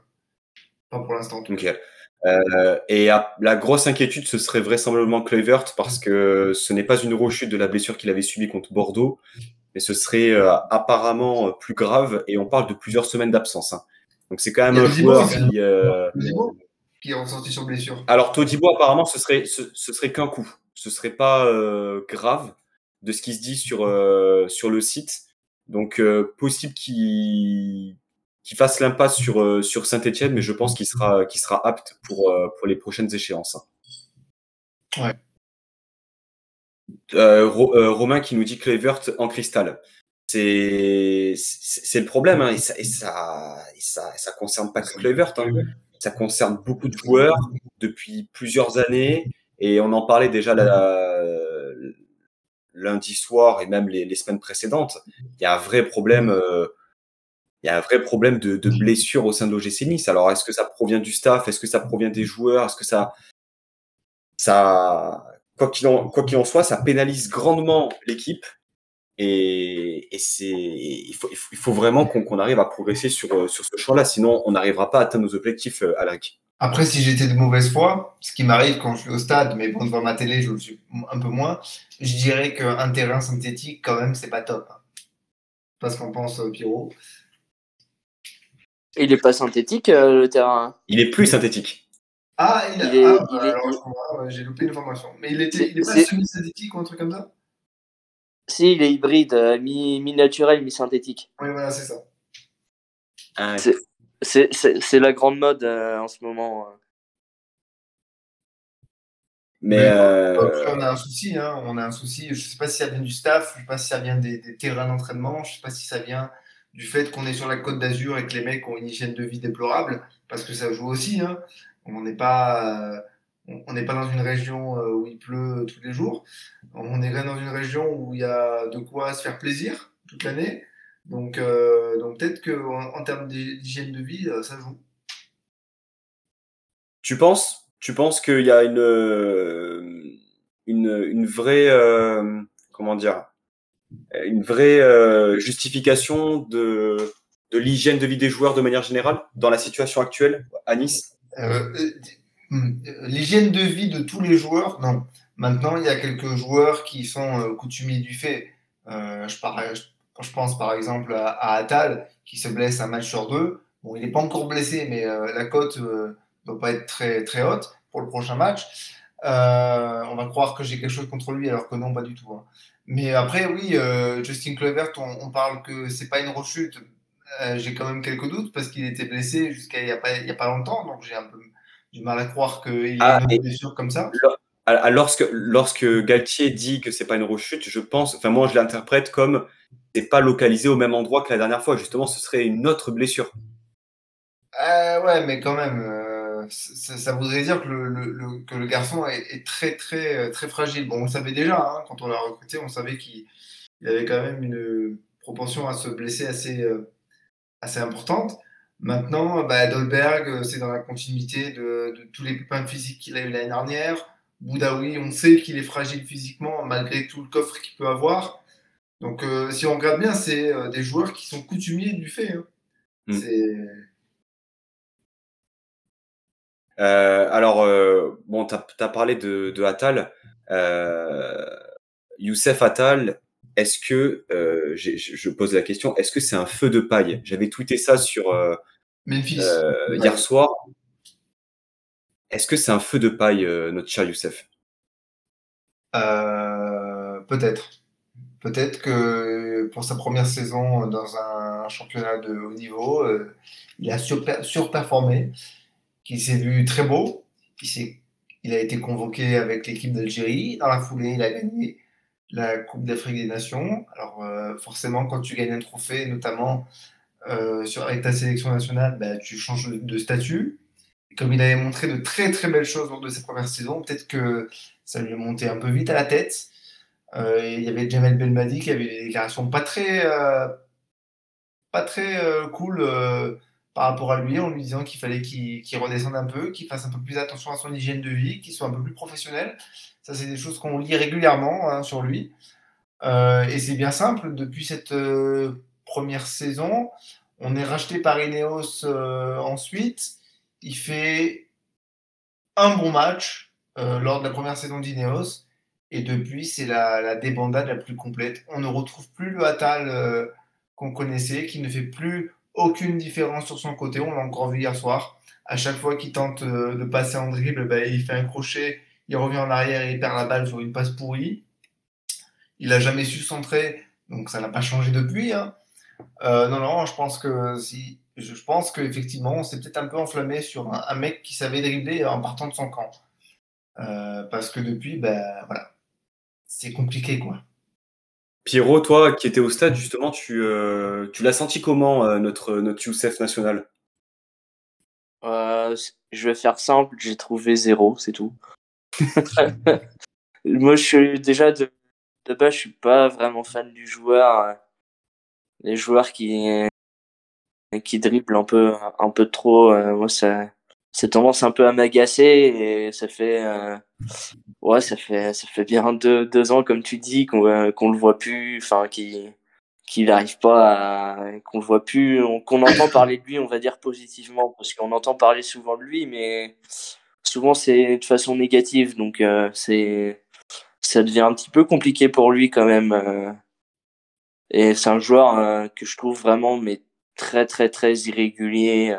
pas pour l'instant. Ok. et la grosse inquiétude, ce serait vraisemblablement Kluivert parce que ce n'est pas une rechute de la blessure qu'il avait subie contre Bordeaux, mais ce serait apparemment plus grave et on parle de plusieurs semaines d'absence. Hein. Donc c'est quand même un joueur qui, euh... qui est ressorti sur blessure. Alors Todibo apparemment ce serait ce, serait qu'un coup, ce serait pas euh, grave de ce qui se dit sur euh, sur le site. Donc euh, possible qu'il qu'il fasse l'impasse sur sur Saint-Étienne, mais je pense qu'il sera qu'il sera apte pour pour les prochaines échéances. Ouais. Romain qui nous dit Clevert en cristal c'est c'est le problème hein, et, ça, et, ça, et ça ça concerne pas que Kluivert hein. ça concerne beaucoup de joueurs depuis plusieurs années et on en parlait déjà la, lundi soir et même les, les, semaines précédentes. Il y a un vrai problème euh, il y a un vrai problème de, de blessure au sein de l'OGC Nice. Alors est-ce que ça provient du staff? Est-ce que ça provient des joueurs? Est-ce que ça ça quoi qu'il en quoi qu'il en soit ça pénalise grandement l'équipe et, et c'est, il faut, il faut vraiment qu'on arrive à progresser sur, euh, sur ce champ-là, sinon on n'arrivera pas à atteindre nos objectifs, euh, Alric. Après, si j'étais de mauvaise foi, ce qui m'arrive quand je suis au stade, mais bon, devant ma télé, je le suis un peu moins, je dirais qu'un terrain synthétique, quand même, c'est pas top. Hein. Parce qu'on pense au Pierrot. Il est pas synthétique, euh, le terrain? Il est plus synthétique. Ah, il, Il est- ah, il bah, est- j'ai loupé une information. Mais il était, il est pas semi-synthétique ou un truc comme ça? Si, il est hybride, euh, mi- mi-naturel, mi-synthétique. Oui, voilà, c'est ça. Ah ouais. C'est- la grande mode euh, en ce moment. euh. Mais euh, on a un souci, hein, on a un souci. Je sais pas si ça vient du staff, je sais pas si ça vient des, des terrains d'entraînement, je sais pas si ça vient du fait qu'on est sur la côte d'Azur et que les mecs ont une hygiène de vie déplorable, parce que ça joue aussi. Hein. On n'est pas, euh, on n'est pas dans une région euh, où il pleut tous les jours. On est dans une région où il y a de quoi se faire plaisir toute l'année. Donc, euh, donc peut-être que en, en termes d'hy- d'hygiène de vie, euh, ça joue. tu penses, tu penses qu'il y a une, euh, une, une vraie, euh, comment dire, une vraie euh, justification de, de l'hygiène de vie des joueurs de manière générale dans la situation actuelle à Nice? Euh, euh, euh, L'hygiène de vie de tous les joueurs, non. Maintenant, il y a quelques joueurs qui sont euh, coutumiers du fait. Euh, je, pense par exemple à, à Attal, qui se blesse un match sur deux. Bon, il n'est pas encore blessé, mais euh, la cote ne doit pas être très, très haute pour le prochain match. Euh, on va croire que j'ai quelque chose contre lui, alors que non, pas du tout. hein. Mais après, oui, euh, Justin Kluivert, on, parle que c'est pas une rechute. Euh, j'ai quand même quelques doutes parce qu'il était blessé jusqu'à il n'y a, a pas longtemps, donc j'ai un peu du mal à croire qu'il Ah, ait une blessure comme ça? Lorsque, lorsque Galtier dit que c'est pas une rechute, je pense, enfin moi je l'interprète comme c'est pas localisé au même endroit que la dernière fois. Justement, ce serait une autre blessure. Euh, ouais, mais quand même, euh, ça, ça voudrait dire que le, le- le- que le garçon est, est très, très, euh, très fragile. Bon, on le savait déjà, hein, quand on l'a recruté, on savait qu'il il avait quand même une propension à se blesser assez, euh, assez importante. Maintenant, bah, Dolberg, euh, c'est dans la continuité de, de tous les pépins physiques qu'il a eu l'année dernière. Boudaoui, on sait qu'il est fragile physiquement, malgré tout le coffre qu'il peut avoir. Donc, euh, si on regarde bien, c'est euh, des joueurs qui sont coutumiers du fait. hein. Mm. Euh, alors, bon, tu as, parlé de, de Attal. Youssef Attal, est-ce que, euh, je pose la question, est-ce que c'est un feu de paille? J'avais tweeté ça sur euh, Memphis. euh, Ouais. hier soir. Est-ce que c'est un feu de paille, notre cher Youssef? Peut-être. Peut-être que pour sa première saison dans un championnat de haut niveau, il a surper- surperformé, qu'il s'est vu très beau, il, il a été convoqué avec l'équipe d'Algérie. Dans la foulée, il a gagné la Coupe d'Afrique des Nations. Alors euh, forcément, quand tu gagnes un trophée, notamment euh, avec ta sélection nationale, bah, tu changes de, statut. Comme il avait montré de très très belles choses lors de sa première saison, peut-être que ça lui est monté un peu vite à la tête. Euh, il y avait Jamel Belmadi qui avait des déclarations pas très, pas très cool par rapport à lui, en lui disant qu'il fallait qu'il redescende un peu, qu'il fasse un peu plus attention à son hygiène de vie, qu'il soit un peu plus professionnel. Ça, c'est des choses qu'on lit régulièrement hein, sur lui. Euh, et c'est bien simple, depuis cette euh, première saison, on est racheté par Ineos euh, ensuite. Il fait un bon match lors de la première saison d'Ineos. Et depuis, c'est la, la débandade la plus complète. On ne retrouve plus le Atal qu'on connaissait, qui ne fait plus aucune différence sur son côté. On l'a encore vu hier soir. À chaque fois qu'il tente euh, de passer en dribble, ben, il fait un crochet, il revient en arrière et il perd la balle sur une passe pourrie. Il n'a jamais su centrer, donc ça n'a pas changé depuis. hein. Euh, non, non, je pense que si, je pense qu'effectivement, on s'est peut-être un peu enflammé sur un, un mec qui savait dribbler en partant de son camp. Euh, parce que depuis, ben voilà, c'est compliqué quoi. Pierrot, toi qui étais au stade, justement, tu, euh, tu l'as senti comment, euh, notre, notre Youssef national? Euh, je vais faire simple, j'ai trouvé zéro, c'est tout. Moi, je suis déjà de, de base, je suis pas vraiment fan du joueur. euh, Les joueurs qui qui dribblent un peu un peu trop, euh, moi ça ça tendance un peu à m'agacer et ça fait euh, ouais ça fait ça fait bien deux, deux ans comme tu dis qu'on euh, qu'on le voit plus, enfin qui qu'il n'arrive pas à, qu'on le voit plus, qu'on entend parler de lui, on va dire positivement, parce qu'on entend parler souvent de lui, mais souvent c'est de façon négative, donc euh, c'est, ça devient un petit peu compliqué pour lui quand même. Euh. et c'est un joueur euh, que je trouve vraiment mais très très très irrégulier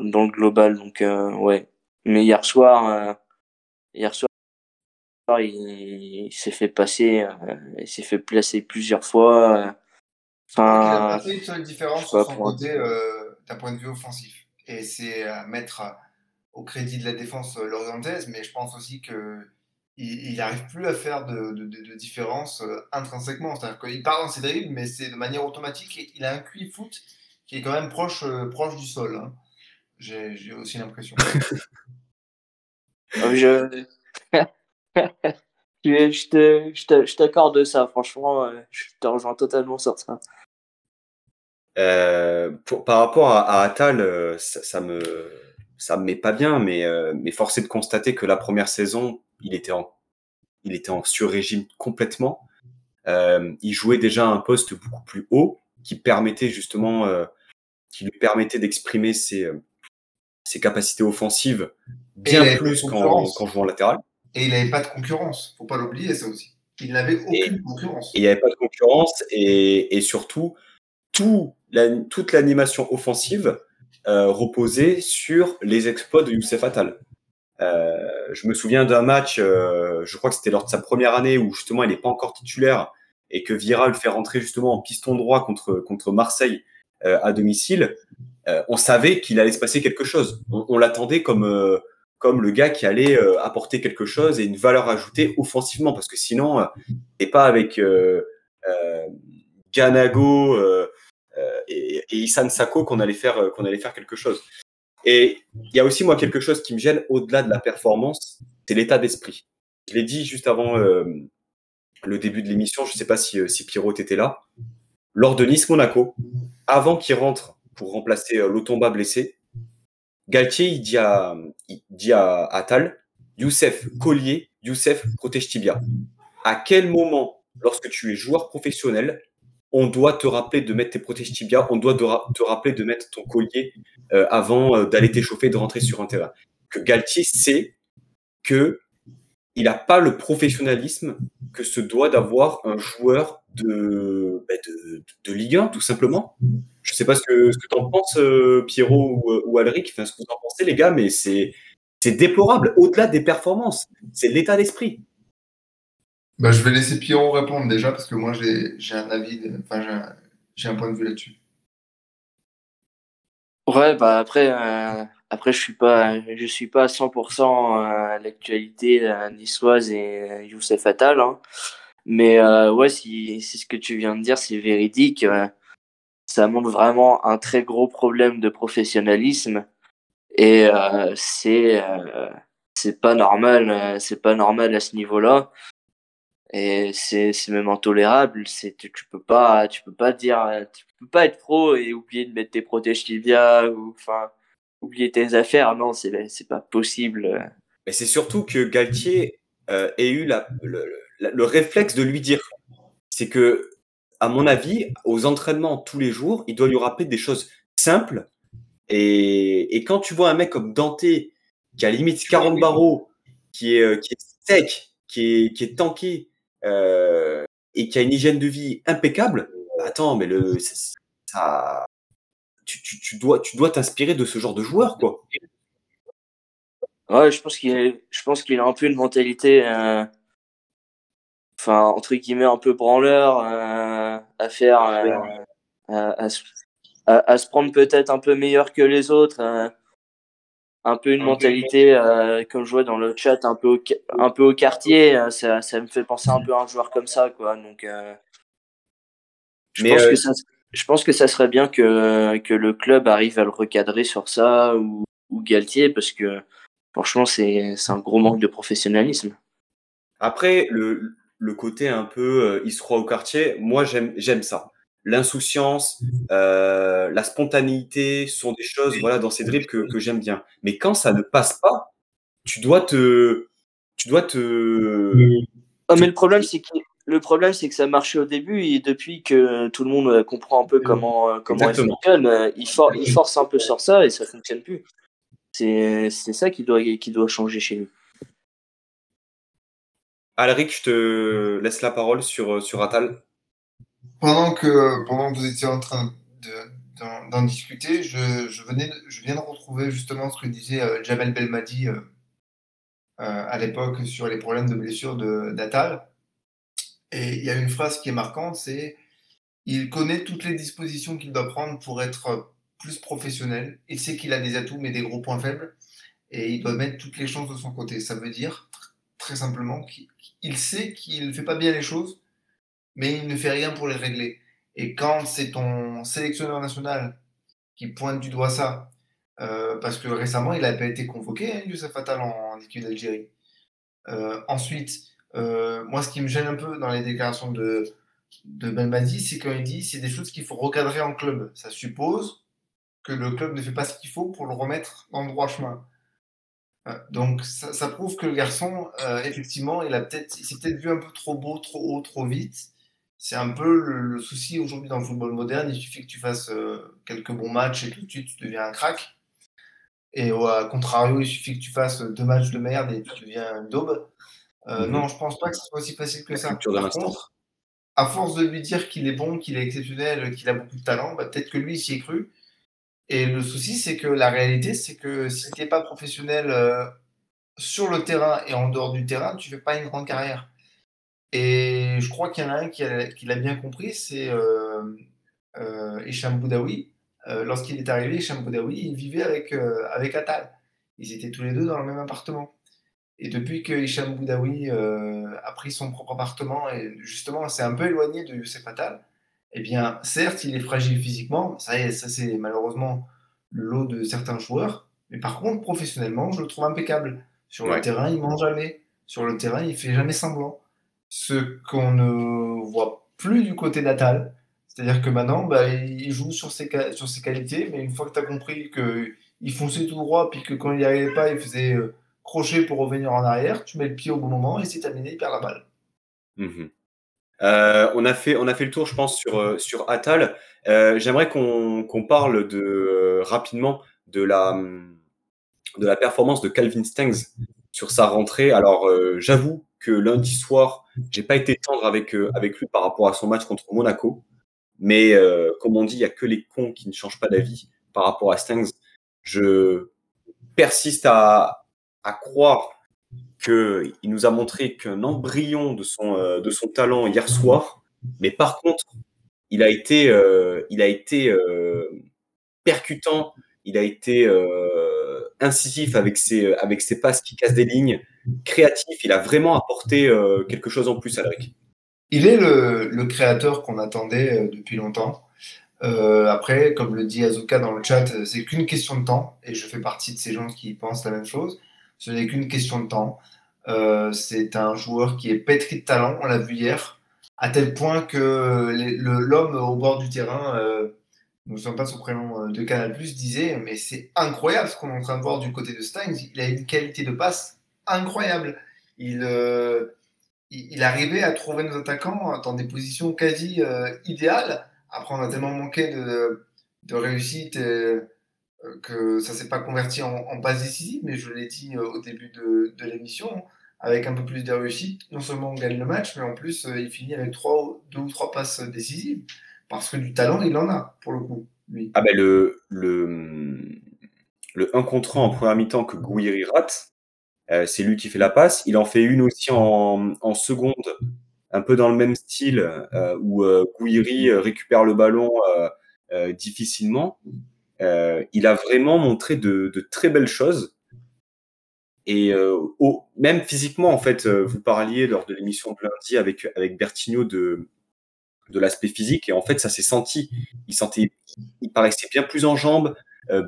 dans le global, donc ouais. Mais hier soir, hier soir il, s'est fait passer, euh, il s'est fait placer plusieurs fois. Euh. Enfin, il a une seule différence sur son côté euh, d'un point de vue offensif. Et c'est à mettre au crédit de la défense lorientaise, mais je pense aussi que il n'arrive plus à faire de, de, de, différence intrinsèquement. C'est-à-dire qu'il part dans ses dribbles, mais c'est de manière automatique. Et il a un QI foot qui est quand même proche, proche du sol. Hein. J'ai aussi l'impression. je... je t'accorde ça, franchement, euh, je te rejoins totalement sur ça. Euh, par rapport à, Atal, euh, ça, me ça me met pas bien, mais mais force est de constater que la première saison, il était en il était en sur-régime complètement. il jouait déjà un poste beaucoup plus haut, qui permettait justement, qui lui permettait d'exprimer ses ses capacités offensives bien plus qu'en jouant latéral. Et il n'avait pas de concurrence. Faut pas l'oublier, ça aussi. Il n'avait aucune concurrence. il n'y avait pas de concurrence et, et surtout, tout la, toute l'animation offensive euh, reposait sur les exploits de Youssef Attal. Euh, je me souviens d'un match, euh, je crois que c'était lors de sa première année où justement il n'est pas encore titulaire et que Vira le fait rentrer justement en piston droit contre, contre Marseille euh, à domicile. Euh, on savait qu'il allait se passer quelque chose. On, on l'attendait comme comme le gars qui allait euh, apporter quelque chose et une valeur ajoutée offensivement, parce que sinon, euh, c'est pas avec euh, euh Ganago et, et Isan Sako qu'on allait faire qu'on allait faire quelque chose. Et il y a aussi moi quelque chose qui me gêne au-delà de la performance, c'est l'état d'esprit. Je l'ai dit juste avant le début de l'émission, je sais pas si, si Pierrot était là. Lors de Nice Monaco, avant qu'il rentre pour remplacer Lotomba blessé, Galtier, il dit à, il dit à, à Tal, Youssef, collier, Youssef, protège tibia. À quel moment, lorsque tu es joueur professionnel, on doit te rappeler de mettre tes protèges tibia, on doit te rappeler de mettre ton collier euh, avant euh, d'aller t'échauffer, de rentrer sur un terrain? Que Galtier sait que il n'a pas le professionnalisme que se doit d'avoir un joueur de, bah, de, de, Ligue 1, tout simplement. Je ne sais pas ce que, ce que tu en penses, euh, Pierrot ou, ou Alric, enfin, ce que vous en pensez, les gars, mais c'est, c'est déplorable, au-delà des performances. C'est l'état d'esprit. Bah, je vais laisser Pierrot répondre déjà, parce que moi, j'ai, j'ai un avis, enfin, j'ai un, point de vue là-dessus. Ouais, bah après, euh, après, je suis pas, je suis pas à 100% à l'actualité niçoise et Youssef Attal. Hein. Mais euh, ouais, si c'est ce que tu viens de dire, c'est véridique. Euh, ça montre vraiment un très gros problème de professionnalisme et euh, c'est euh, c'est pas normal, euh, c'est pas normal à ce niveau-là. Et c'est c'est même intolérable. C'est tu, tu, peux pas tu peux pas dire tu peux pas être pro et oublier de mettre tes protèges tibia ou enfin oublier tes affaires. Non, c'est c'est pas possible. Mais c'est surtout que Galtier euh, eu le, le, réflexe de lui dire. C'est que, à mon avis, aux entraînements tous les jours, il doit lui rappeler des choses simples. Et, quand tu vois un mec comme Dante, qui a limite 40 barreaux, qui est, qui est sec, qui est, qui tanké, euh, et qui a une hygiène de vie impeccable, bah attends, mais le, ça, tu dois t'inspirer de ce genre de joueur, quoi. Ouais, je pense qu'il, je pense qu'il a un peu une mentalité, euh, enfin entre guillemets un peu branleur euh, à faire, euh, à, à, à, se prendre peut-être un peu meilleur que les autres, un peu une mentalité comme je vois dans le chat un peu au, un peu au quartier, ça, ça me fait penser un peu à un joueur comme ça, quoi. Donc je pense que ça, je pense que ça serait bien que que le club arrive à le recadrer sur ça ou, ou Galtier parce que Franchement, c'est un gros manque de professionnalisme. Après, le, le côté un peu euh, il se croit au quartier, moi j'aime ça. L'insouciance, euh, la spontanéité sont des choses voilà dans ces dribbles que, que j'aime bien. Mais quand ça ne passe pas, tu dois te tu dois te oh, mais le problème c'est que le problème, c'est que ça marchait au début et depuis que tout le monde comprend un peu comment, comment il fonctionne, il, il, force un peu sur ça et ça fonctionne plus. C'est ça qui doit, qui doit changer chez lui. Alric, je te laisse la parole sur, sur Atal. Pendant que, pendant que vous étiez en train d'en discuter, je, je, venais, je viens de retrouver justement ce que disait euh, Jamel Belmadi euh, euh, à l'époque sur les problèmes de blessure d'Atal. Et il y a une phrase qui est marquante, c'est il connaît toutes les dispositions qu'il doit prendre pour être plus professionnel. Il sait qu'il a des atouts mais des gros points faibles et il doit mettre toutes les chances de son côté. Ça veut dire très simplement qu'il sait qu'il ne fait pas bien les choses, mais il ne fait rien pour les régler. Et quand c'est ton sélectionneur national qui pointe du doigt ça, euh, parce que récemment il pas été convoqué, hein, Youssef Attal en, équipe d'Algérie. Euh, ensuite, euh, moi ce qui me gêne un peu dans les déclarations de, de Belmadi, c'est quand il dit c'est des choses qu'il faut recadrer en club. Ça suppose que le club ne fait pas ce qu'il faut pour le remettre dans le droit chemin. Euh, donc ça, prouve que le garçon, euh, effectivement, il a peut-être, s'est peut-être vu un peu trop beau, trop haut, trop vite. C'est un peu le, souci aujourd'hui dans le football moderne. Il suffit que tu fasses euh, quelques bons matchs et tout de suite tu deviens un crack. Et au contrario, il suffit que tu fasses deux matchs de merde et tu deviens un daube. Mhm. Non, je pense pas que ce soit aussi facile que ça. Par contre, à force de lui dire qu'il est bon, qu'il est exceptionnel, qu'il a beaucoup de talent, bah, peut-être que lui, il s'y est cru. Et le souci, c'est que la réalité, c'est que si tu n'es pas professionnel euh, sur le terrain et en dehors du terrain, tu ne fais pas une grande carrière. Et je crois qu'il y en a un qui, l'a bien compris, c'est euh, euh. Euh, lorsqu'il est arrivé, Hicham Boudaoui, il vivait avec, avec Attal. Ils étaient tous les deux dans le même appartement. Et depuis que Hicham Boudaoui a pris son propre appartement, et justement, c'est un peu éloigné de Youssef Attal, eh bien, certes, il est fragile physiquement, ça, ça c'est malheureusement le lot de certains joueurs, mais par contre, professionnellement, je le trouve impeccable. Sur le terrain, il ment jamais. Sur le terrain, il fait jamais semblant. Ce qu'on ne voit plus du côté natal, c'est-à-dire que maintenant, bah, il joue sur ses, sur ses qualités, mais une fois que tu as compris qu'il fonçait tout droit, puis que quand il n'y arrivait pas, il faisait euh, crochet pour revenir en arrière, tu mets le pied au bon moment et c'est terminé, il perd la balle. Mmh euh, on, a fait, on a fait le tour, je pense, sur, euh, sur Atal. Euh, j'aimerais qu'on parle de, rapidement de la, de la performance de Calvin Stengs sur sa rentrée. Alors, j'avoue que lundi soir, j'ai pas été tendre avec, avec lui par rapport à son match contre Monaco. Mais comme on dit, il n'y a que les cons qui ne changent pas d'avis par rapport à Stengs. Je persiste à, à croire qu'il nous a montré qu'un embryon de son, euh, de son talent hier soir, mais par contre, il a été, euh, il a été euh, percutant, il a été incisif avec ses, avec ses passes qui cassent des lignes, créatif, il a vraiment apporté quelque chose en plus, Alric. Il est le, le créateur qu'on attendait depuis longtemps. après, comme le dit Azuka dans le chat, c'est qu'une question de temps, et je fais partie de ces gens qui pensent la même chose. Ce n'est qu'une question de temps. Euh, c'est un joueur qui est pétri de talent, on l'a vu hier, à tel point que l'homme au bord du terrain, euh, ne me souviens pas son prénom euh, de Canal disait Mais c'est incroyable ce qu'on est en train de voir du côté de Steins. Il a une qualité de passe incroyable. Il, arrivait à trouver nos attaquants dans des positions quasi idéales. Après, on a tellement manqué de, réussite que ça s'est pas converti en, passe décisive, mais je l'ai dit euh, au début de, de l'émission, avec un peu plus de réussite, non seulement on gagne le match, mais en plus euh, il finit avec trois, deux ou trois passes décisives, parce que du talent il en a pour le coup. Lui. Ah ben le, le, le 1 contre 1 en première mi-temps que Gouiri rate, c'est lui qui fait la passe. Il en fait une aussi en, en seconde, un peu dans le même style, euh, où Gouiri récupère le ballon difficilement. Euh, il a vraiment montré de, très belles choses. Et euh, même physiquement, en fait, euh, vous parliez lors de l'émission de lundi avec, avec Bertigno de, de l'aspect physique, et en fait, ça s'est senti. Il, sentait, il paraissait bien plus en jambes,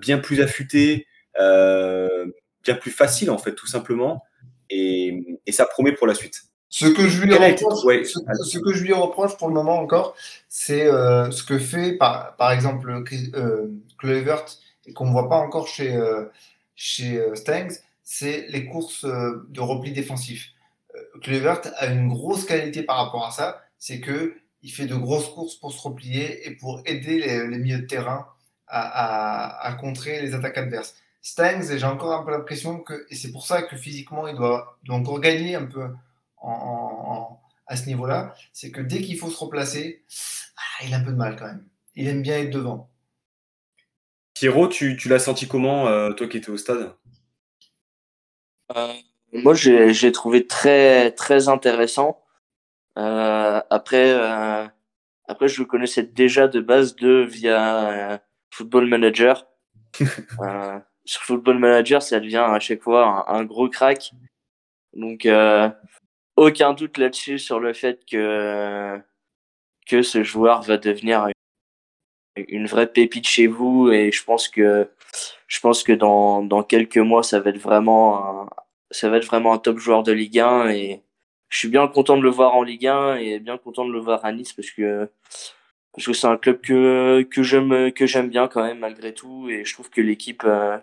bien plus affûté, bien plus facile, en fait, tout simplement. Et, et ça promet pour la suite. Ce que, je lui reproche, ce, que je lui reproche pour le moment encore, c'est euh, ce que fait par, par exemple euh, Kluivert et qu'on ne voit pas encore chez, euh, chez euh, Stangs, c'est les courses de repli défensif. Kluivert a une grosse qualité par rapport à ça, c'est que il fait de grosses courses pour se replier et pour aider les, milieux de terrain à, contrer les attaques adverses. Stangs, j'ai encore un peu l'impression que, et c'est pour ça que physiquement il doit, encore gagner un peu à ce niveau-là, c'est que dès qu'il faut se replacer, ah, il a un peu de mal quand même. Il aime bien être devant. Pierrot, tu, l'as senti comment, euh, toi qui étais au stade? Euh, Moi, j'ai trouvé très, très intéressant. Euh, après, après, je le connaissais déjà de base de via Football Manager. sur Football Manager, ça devient à chaque fois un, gros crack. Donc, aucun doute là-dessus sur le fait que que ce joueur va devenir une vraie pépite chez vous et je pense que je pense que dans, dans quelques mois ça va être vraiment un, ça va être vraiment un top joueur de Ligue 1 et je suis bien content de le voir en Ligue 1 et bien content de le voir à Nice parce que parce que c'est un club que que j'aime que j'aime bien quand même malgré tout et je trouve que l'équipe euh,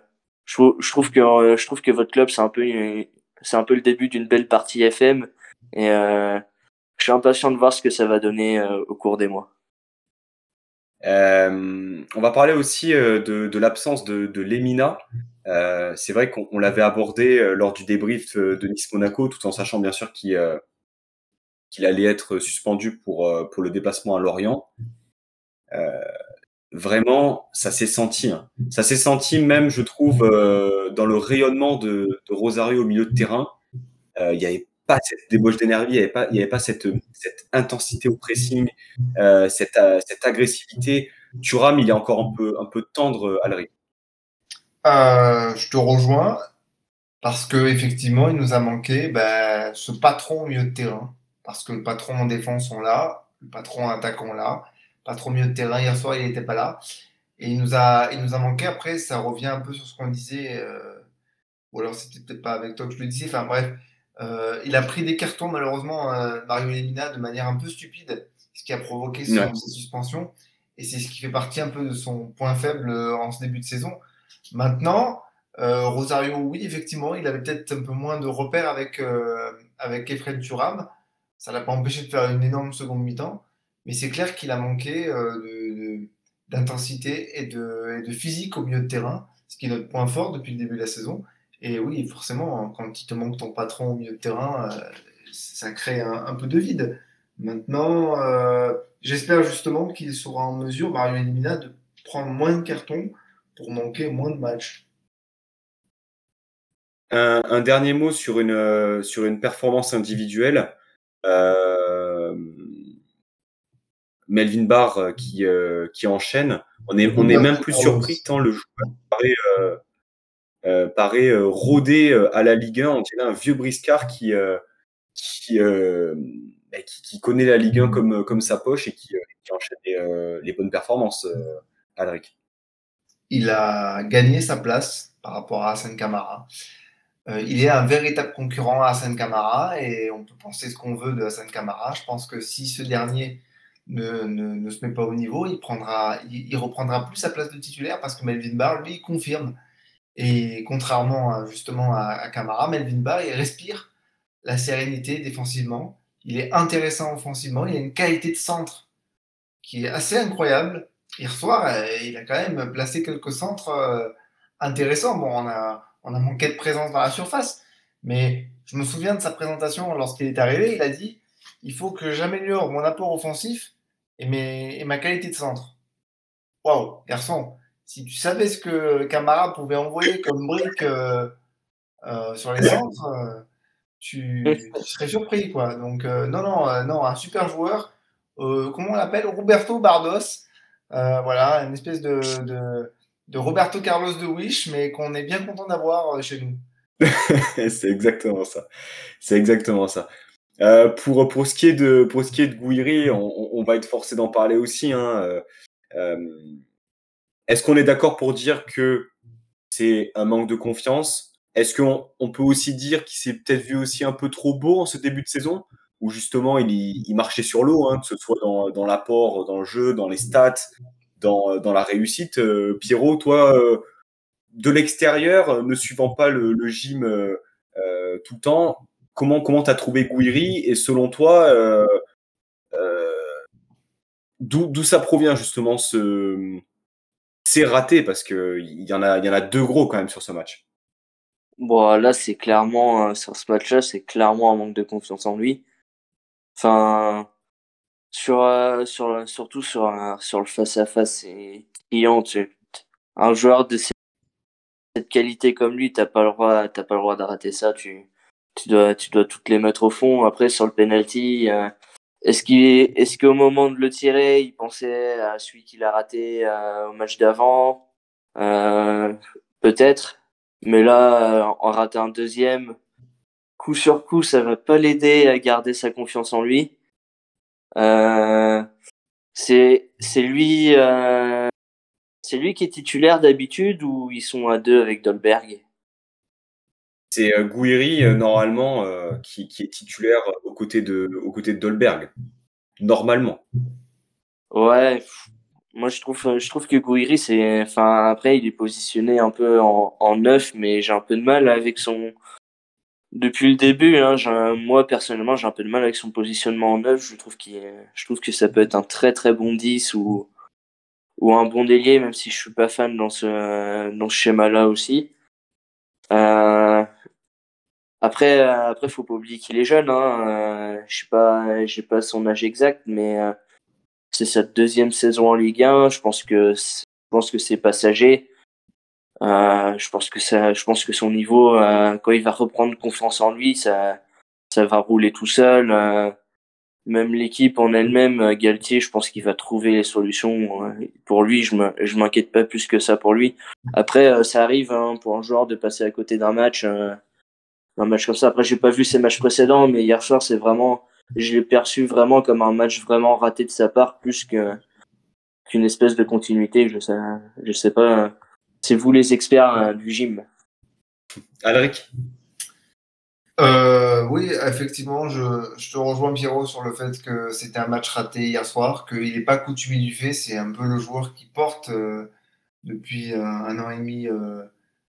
je, trouve que je trouve que votre club c'est un peu c'est un peu le début d'une belle partie FM et euh, je suis impatient de voir ce que ça va donner euh, au cours des mois. Euh, on va parler aussi euh, de, l'absence de, de Lemina. Euh, c'est vrai qu'on l'avait abordé lors du débrief de Nice-Monaco, tout en sachant bien sûr qu'il allait être suspendu pour, pour le déplacement à Lorient. vraiment, ça s'est senti. Hein. Ça s'est senti même, je trouve, dans le rayonnement de, de, Rosario au milieu de terrain. Il y avait pas cette débauche d'énergie, il n'y avait pas, cette, intensité au pressing, euh, cette, euh, cette, agressivité. Thuram, il est encore un peu, un peu tendre à. Euh, je te rejoins parce que effectivement, il nous a manqué ben, ce patron au milieu de terrain. Parce que le patron en défense, on l'a, le patron en attaque, on l'a. Patron au milieu de terrain, hier soir, il n'était pas là. Et il nous, a, il nous a manqué. Après, ça revient un peu sur ce qu'on disait. Ou alors, c'était peut-être pas avec toi que je le disais. Enfin, bref, euh, il a pris des cartons, malheureusement, euh, Mario Lemina, de manière un peu stupide, ce qui a provoqué son, suspension. Et c'est ce qui fait partie un peu de son point faible euh, en ce début de saison. Maintenant, Rosario, oui, effectivement, il avait peut-être un peu moins de repères avec, avec Efren Turam. Ça l'a pas empêché de faire une énorme seconde mi-temps. Mais c'est clair qu'il a manqué d'intensité et de, et de physique au milieu de terrain, ce qui est notre point fort depuis le début de la saison. Et oui, forcément, quand il te manque ton patron au milieu de terrain, euh, ça crée un, peu de vide. Maintenant, euh, j'espère justement qu'il sera en mesure, Mario Elimina, de prendre moins de cartons pour manquer moins de matchs. Un, dernier mot sur une, euh, sur une performance individuelle. Melvin Barr qui, qui enchaîne. On est, on est même plus surpris tant le joueur paraît euh, paraît euh, rôder euh, à la Ligue 1. On dirait un vieux briscard qui, qui, bah, qui, connaît la Ligue 1 comme, comme sa poche et qui, enchaîne les, bonnes performances, Alric. Il a gagné sa place par rapport à Hassan Kamara. il est un véritable concurrent à Hassan Kamara et on peut penser ce qu'on veut de Hassan Kamara. Je pense que si ce dernier ne, ne, ne se met pas au niveau, il, prendra, il, il, reprendra plus sa place de titulaire parce que Melvin Barr, lui, confirme et contrairement justement à, Camara, Melvin Barr, il respire la sérénité défensivement. Il est intéressant offensivement. Il a une qualité de centre qui est assez incroyable. Hier soir, euh, il a quand même placé quelques centres euh, intéressants. Bon, on a, manqué de présence dans la surface, mais je me souviens de sa présentation lorsqu'il est arrivé. Il a dit il faut que j'améliore mon apport offensif et ma qualité de centre. Waouh, garçon, si tu savais ce que Camara pouvait envoyer comme brique euh, euh, sur les centres, euh, tu, serais surpris. Quoi. Donc, non, non, non, un super joueur. comment on l'appelle? Roberto Bardos. voilà, une espèce de, de, Roberto Carlos de Wish, mais qu'on est bien content d'avoir chez nous. c'est exactement ça. C'est exactement ça. pour, pour, ce qui est de, pour ce qui est de Gouiri, on, on va être forcé d'en parler aussi. Hein. Est-ce qu'on est, d'accord pour dire que c'est un manque de confiance? Est-ce qu'on peut aussi dire qu'il s'est peut-être vu aussi un peu trop beau en ce début de saison? Où justement il, marchait sur l'eau, hein, que ce soit dans, l'apport, dans le jeu, dans les stats, dans, la réussite. Euh, Pierrot, toi, euh, de l'extérieur, ne suivant pas le, gym euh, tout le temps, comment comment t'as trouvé Gouiri? Et selon toi, euh, d'où ça provient justement ce c'est raté parce que il y en a deux gros quand même sur ce match. Bon là c'est clairement sur ce match-là c'est clairement un manque de confiance en lui. Enfin sur sur surtout sur sur le face à face c'est criant. Un joueur de cette qualité comme lui, t'as pas le droit, t'as pas d'arrêter ça. Tu, tu dois, tu dois toutes les mettre au fond. Après sur le penalty, euh, est-ce qu'il, est-ce qu'au moment de le tirer, il pensait à celui qu'il a raté euh, au match d'avant? Euh, Peut-être. Mais là, en rater un deuxième, coup sur coup, ça va pas l'aider à garder sa confiance en lui. c'est, c'est lui. C'est lui qui est titulaire d'habitude ou ils sont à deux avec Dolberg? C'est euh, Gouiri, euh, normalement, euh, qui, est titulaire aux côtés de, aux côtés de Dolberg. Normalement. Ouais, moi je trouve, je trouve que Gouiri, c'est. Enfin, après, il est positionné un peu en, en neuf, mais j'ai un peu de mal avec son. Depuis le début, hein, moi personnellement, j'ai un peu de mal avec son positionnement en neuf. Je trouve, qu'il je trouve que ça peut être un très très bon 10 ou ou un bon délié, même si je suis pas fan dans ce, dans ce schéma-là aussi. Euh, après, euh, après, faut pas oublier qu'il est jeune. Hein. Euh, je sais pas, j'ai pas son âge exact, mais euh, c'est sa deuxième saison en Ligue 1. Je pense que, je pense que c'est passager. Euh, je pense que ça, je pense que son niveau, quand il va reprendre confiance en lui, ça, ça va rouler tout seul même l'équipe en elle-même, euh, Galtier, je pense qu'il va trouver les solutions. Pour lui, je je m'inquiète pas plus que ça pour lui. Après, euh, ça arrive hein, pour un joueur de passer à côté d'un match, euh, un match comme ça. Après, j'ai pas vu ses matchs précédents, mais hier soir, c'est vraiment, je l'ai perçu vraiment comme un match vraiment raté de sa part, plus que qu'une espèce de continuité. Je sais, je sais pas. C'est vous les experts du gym. Alric? Euh, oui, effectivement, je, je, te rejoins Pierrot sur le fait que c'était un match raté hier soir, qu'il n'est pas coutumier du fait, c'est un peu le joueur qui porte euh, depuis euh, un an et demi euh,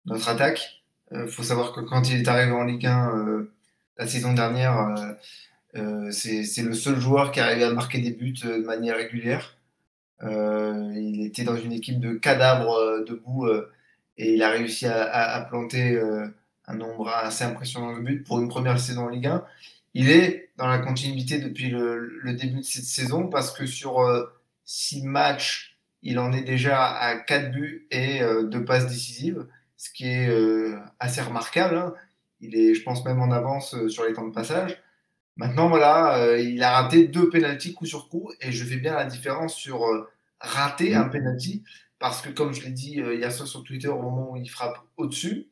notre attaque. Il faut savoir que quand il est arrivé en Ligue 1 la saison dernière, c'est le seul joueur qui arrivait à marquer des buts de manière régulière. il était dans une équipe de cadavres debout et il a réussi à, planter un nombre assez impressionnant de buts pour une première saison en Ligue 1. Il est dans la continuité depuis le, début de cette saison parce que sur euh, six matchs, il en est déjà à quatre buts et euh, deux passes décisives, ce qui est euh, assez remarquable. Hein. Il est, je pense, même en avance sur les temps de passage. Maintenant, voilà, il a raté deux pénalties coup sur coup et je fais bien la différence sur rater un pénalty parce que, comme je l'ai dit il y a ça sur Twitter au moment où il frappe au-dessus,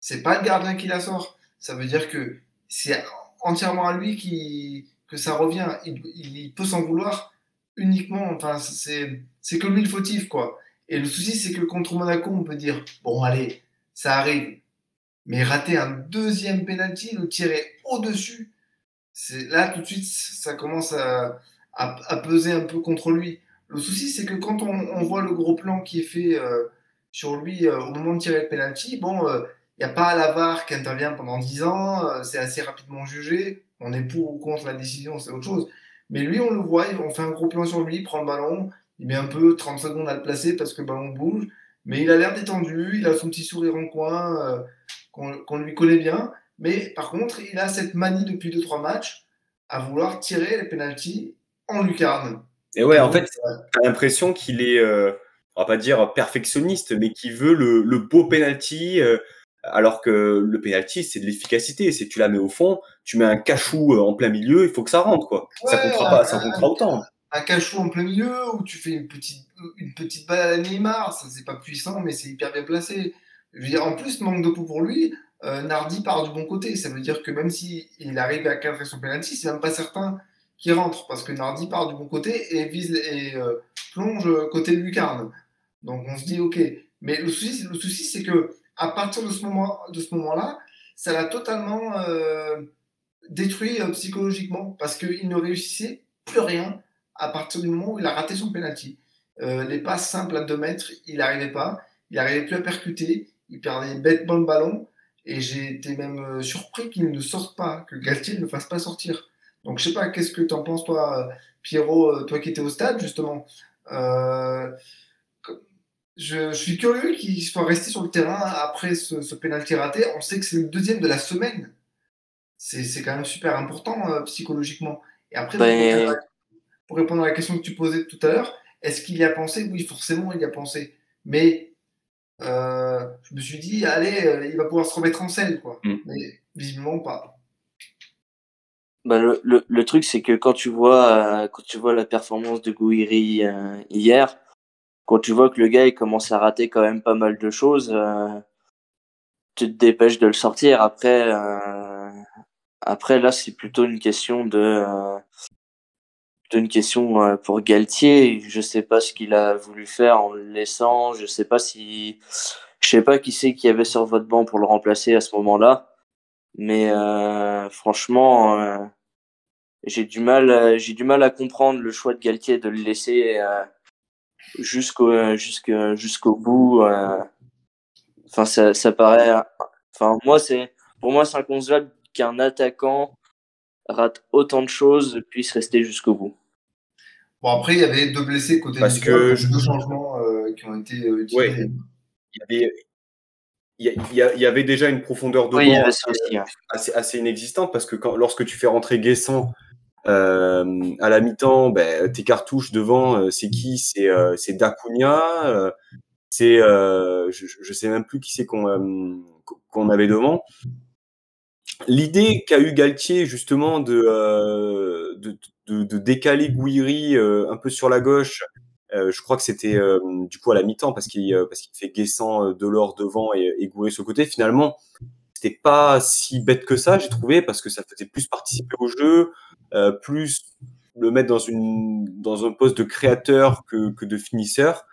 c'est pas le gardien qui la sort. Ça veut dire que c'est entièrement à lui qui, que ça revient. Il, peut s'en vouloir uniquement. Enfin, c'est, c'est que lui le fautif, quoi. Et le souci, c'est que contre Monaco, on peut dire bon, allez, ça arrive. Mais rater un deuxième penalty, le tirer au-dessus, c'est là tout de suite, ça commence à, peser un peu contre lui. Le souci, c'est que quand on, voit le gros plan qui est fait euh, sur lui euh, au moment de tirer le penalty, bon, euh, il n'y a pas la VAR qui intervient pendant 10 ans, c'est assez rapidement jugé. On est pour ou contre la décision, c'est autre chose. Mais lui, on le voit, on fait un gros plan sur lui, il prend le ballon, il met un peu 30 secondes à le placer parce que le ballon bouge, mais il a l'air détendu, il a son petit sourire en coin euh, qu'on lui connaît bien. Mais par contre, il a cette manie depuis 2-3 matchs à vouloir tirer les pénalties en lucarne. Et ouais, en fait, t'as l'impression qu'il est, euh, on va pas dire perfectionniste, mais qu'il veut le, le beau penalty, alors que le penalty, c'est de l'efficacité. C'est tu la mets au fond, tu mets un cachou euh, en plein milieu, il faut que ça rentre, quoi. ça comptera pas, ça comptera autant. Un cachou en plein milieu, où tu fais une petite, une petite balle à Neymar, ça c'est pas puissant, mais c'est hyper bien placé. Je veux dire, en plus, manque de peau pour lui, euh, Nardi part du bon côté. Ça veut dire que même s'il il arrive à cadrer son penalty, c'est même pas certain qu'il rentre, parce que Nardi part du bon côté et vise et euh, plonge côté de lucarne. Donc on se dit, ok. Mais le souci, le souci c'est que à partir de ce moment-là, ça l'a totalement euh, détruit psychologiquement parce qu'il ne réussissait plus rien à partir du moment où il a raté son penalty. Euh, les passes simples à 2 mètres, il n'arrivait pas, il n'arrivait plus à percuter, il perdait bêtement le ballon Et j'ai été même surpris qu'il ne sorte pas, que Galtier ne le fasse pas sortir. Donc, je sais pas, qu'est-ce que tu en penses, toi, Pierrot, toi qui étais au stade, justement? Je, suis curieux qu'il soit resté sur le terrain après ce, ce pénalty raté. On sait que c'est le deuxième de la semaine. C'est quand même super important euh, psychologiquement. Et après, ben, pour, répondre à la question que tu posais tout à l'heure, est-ce qu'il y a pensé? Oui, forcément, il y a pensé. Mais euh, je me suis dit, allez, euh, il va pouvoir se remettre en scène. Quoi. Mm. Mais visiblement pas. Bah, le, le, le, truc, c'est que quand tu vois, quand tu vois la performance de Gouiri hier, quand tu vois que le gars il commence à rater quand même pas mal de choses, euh, tu te dépêches de le sortir. Après, euh, après là, c'est plutôt une question de, euh, une question euh, pour Galtier. Je sais pas ce qu'il a voulu faire en le laissant. Je sais pas si, je sais pas qui c'est qui avait sur votre banc pour le remplacer à ce moment-là. Mais euh, franchement, j'ai du mal, j'ai du mal à comprendre le choix de Galtier de le laisser jusqu'au euh, jusqu'au jusqu'au bout. Euh, enfin, ça, ça paraît. Enfin, moi, c'est pour moi, c'est inconcevable qu'un attaquant rate autant de choses puisse rester jusqu'au bout. Bon, après, il y avait deux blessés côté Parce que deux changements euh, qui ont été utilisés. Il, y avait, il, y avait déjà une profondeur de oui, assez, assez, inexistante parce que quand, lorsque tu fais rentrer Guessant euh, à la mi-temps, ben, tes cartouches devant, euh, c'est qui? C'est euh, c'est Dacunia. c'est je, je sais même plus qui c'est qu'on qu'on avait devant. L'idée qu'a eu Galtier justement de, de, de, de décaler Gouiri un peu sur la gauche, je crois que c'était du coup à la mi-temps parce qu'il parce qu'il fait Guessant de l'or devant et, et Gouiri sur le côté. Finalement, c'était pas si bête que ça, j'ai trouvé, parce que ça faisait plus participer au jeu, euh, plus le mettre dans une dans un poste de créateur que, que de finisseur.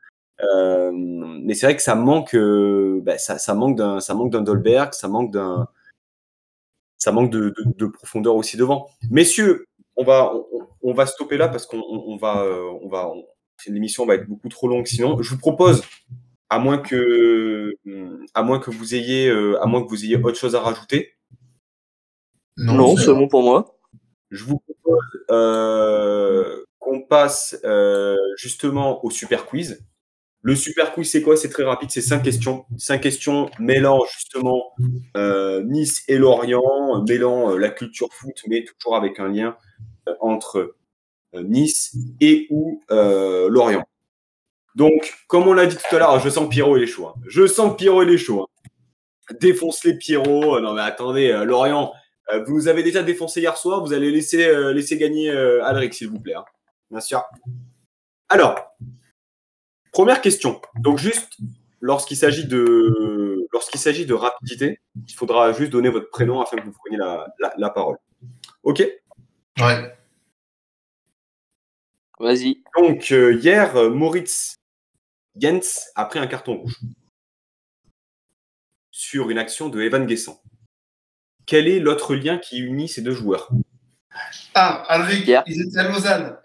Euh, mais c'est vrai que ça manque, euh, bah, ça, ça, manque d'un ça manque d'un Dolberg, ça manque d'un ça manque de, de, de, profondeur aussi devant. Messieurs, on va on, on va stopper là parce qu'on on, va on va l'émission va être beaucoup trop longue sinon. Je vous propose à moins que à moins que vous ayez à moins que vous ayez autre chose à rajouter. Non, non c'est bon pour moi. Je vous propose euh, qu'on passe euh, justement au super quiz. Le super quiz, c'est quoi? C'est très rapide, c'est cinq questions. Cinq questions mêlant justement euh, Nice et Lorient, mêlant la culture foot, mais toujours avec un lien entre Nice et ou Lorient. Donc, comme on l'a dit tout à l'heure, je sens Pierrot, est chaud. Hein. Je sens Pierrot, il est chaud. Hein. Défonce les Pierrot. Non mais attendez, Lorient, euh, vous avez déjà défoncé hier soir, vous allez laisser, euh, laisser gagner euh, Alric, s'il vous plaît. Hein. Bien sûr. Alors, première question. Donc juste, lorsqu'il s'agit de lorsqu'il s'agit de rapidité, il faudra juste donner votre prénom afin que vous preniez la, la, parole. Ok? Ouais. Vas-y. Donc hier, Moritz Jens a pris un carton rouge sur une action de Evan Guessant. Quel est l'autre lien qui unit ces deux joueurs? Ah, Alric, ils étaient à Lausanne.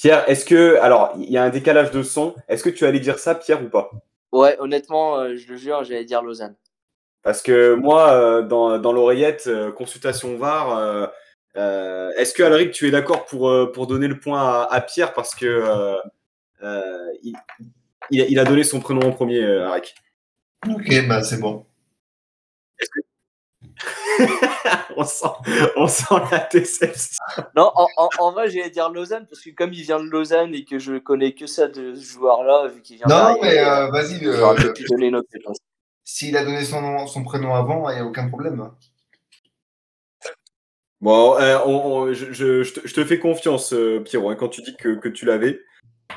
Pierre, est-ce que. Alors, il y a un décalage de son. Est-ce que tu allais dire ça, Pierre, ou pas? Ouais, honnêtement, euh, je le jure, j'allais dire Lausanne. Parce que moi, euh, dans, dans l'oreillette, euh, consultation VAR, est-ce que Alric, tu es d'accord pour, pour donner le point à, Pierre parce que il, il, a donné son prénom en premier, Alric? Ok, bah c'est bon. on, sent, on sent la déception. Non, en, en, en vrai, j'allais dire Lausanne, parce que comme il vient de Lausanne et que je connais que ça de ce joueur-là, vu qu'il vient Non, mais euh, vas-y. Euh, S'il a donné son, son prénom avant, il n'y a aucun problème. Bon, euh, on, je, je, je, te, je, te, fais confiance, euh, Pierrot, hein, quand tu dis que, que tu l'avais.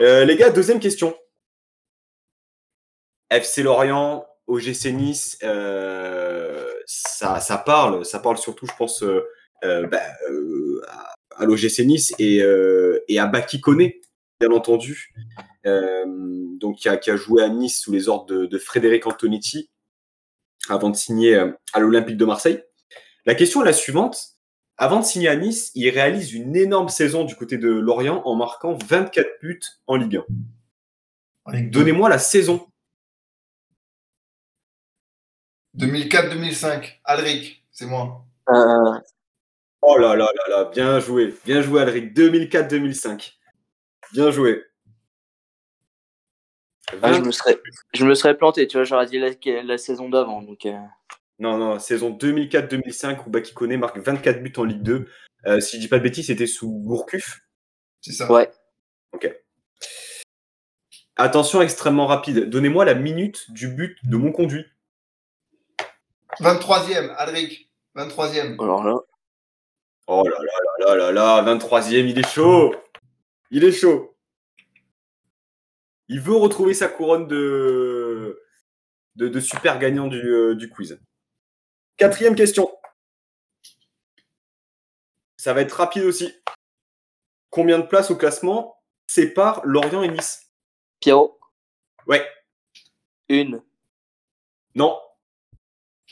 Euh, les gars, deuxième question. FC Lorient, OGC Nice, euh, ça, ça, parle, ça parle surtout, je pense, euh, euh, bah, euh, à, l'OGC Nice et, euh, et à Baki Kone, bien entendu, donc qui a, qui a, joué à Nice sous les ordres de, de Frédéric Antonetti avant de signer à l'Olympique de Marseille. La question est la suivante. Avant de signer à Nice, il réalise une énorme saison du côté de Lorient en marquant 24 buts en Ligue 1. Donnez-moi la saison 2004-2005. Alric, c'est moi. Euh, Oh là là là là, bien joué. Bien joué, Alric. 2004-2005. Bien joué. ah, je, me serais, je me serais planté, tu vois, j'aurais dit la, la saison d'avant. Donc, euh. Non, non, saison 2004-2005 où Bakikone marque 24 buts en Ligue 2. Euh, si je dis pas de bêtises, c'était sous Gourcuff. C'est ça. Ouais. Ok. Attention extrêmement rapide. Donnez-moi la minute du but de mon conduit. 23e, Alric. 23e. Alors là. Oh là là là là là là, 23e, il est chaud. Il est chaud. Il veut retrouver sa couronne de, de, de super gagnant du, euh, du quiz. Quatrième question. Ça va être rapide aussi. Combien de places au classement séparent Lorient et Nice? Pierrot? Ouais. Une. Non.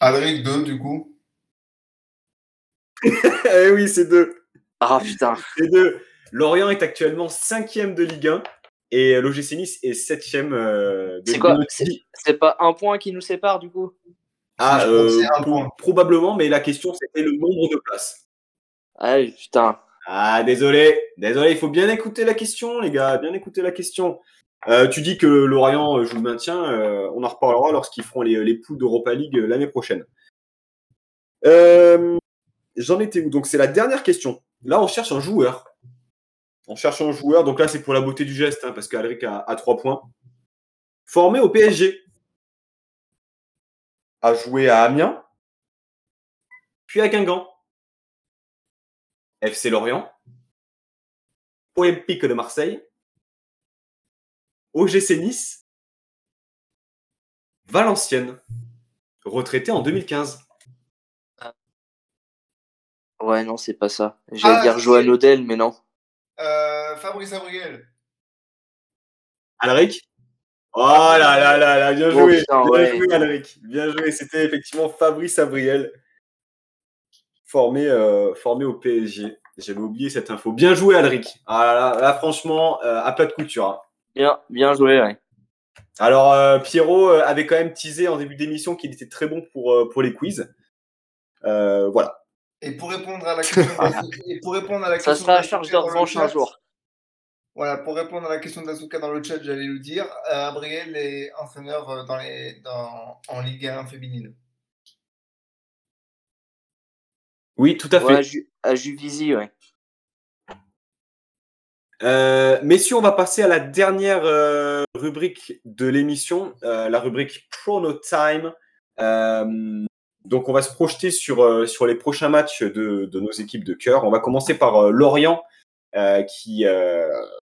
Alric, 2 du coup. eh oui, c'est deux. Ah putain. C'est deux. Lorient est actuellement cinquième de Ligue 1 et l'OGC Nice est septième euh, de C'est Ligue quoi 1. C'est c'est pas un point qui nous sépare du coup? Ah, Je crois que euh, c'est un point. probablement, mais la question c'était le nombre de places. Ah putain. Ah, désolé, désolé, il faut bien écouter la question, les gars, bien écouter la question. Euh, tu dis que Lorient euh, joue le maintien, euh, on en reparlera lorsqu'ils feront les, les poules d'Europa League euh, l'année prochaine. Euh, J'en étais où? Donc c'est la dernière question. Là, on cherche un joueur. On cherche un joueur, donc là c'est pour la beauté du geste, hein, parce qu'Alric a, a 3 points. Formé au PSG. A joué à Amiens, puis à Guingamp. FC Lorient, Olympique de Marseille, OGC Nice, Valenciennes, retraité en 2015. Ouais, non, c'est pas ça. J'allais Ah, dire Johan Odell, mais non. Euh, Fabrice Abriel. Alric? Oh là là là là, bien Oh, joué, putain, bien ouais. joué Alric, bien joué. C'était effectivement Fabrice Abriel, formé, euh, formé au PSG. J'avais oublié cette info. Bien joué Alric. Ah là, là, là, franchement, euh, à plat de couture. hein. Bien, bien joué, ouais. Alors, euh, Pierrot euh, avait quand même teasé en début d'émission qu'il était très bon pour, euh, pour les quiz. Euh, voilà. Et pour répondre à la question, et pour répondre à la Ça question sera à d'Azuka charge de revanche un chat, jour. Voilà, pour répondre à la question d'Azuka dans le chat, j'allais le dire. Euh, Abriel est entraîneur dans les, dans, en Ligue 1 féminine. Oui, tout à fait. Ouais, à, Ju- à Juvisy, ouais. Euh, messieurs, on va passer à la dernière euh, rubrique de l'émission, euh, la rubrique Chrono Time. Euh, donc, on va se projeter sur, euh, sur les prochains matchs de, de nos équipes de cœur. On va commencer par euh, Lorient, euh, qui, euh,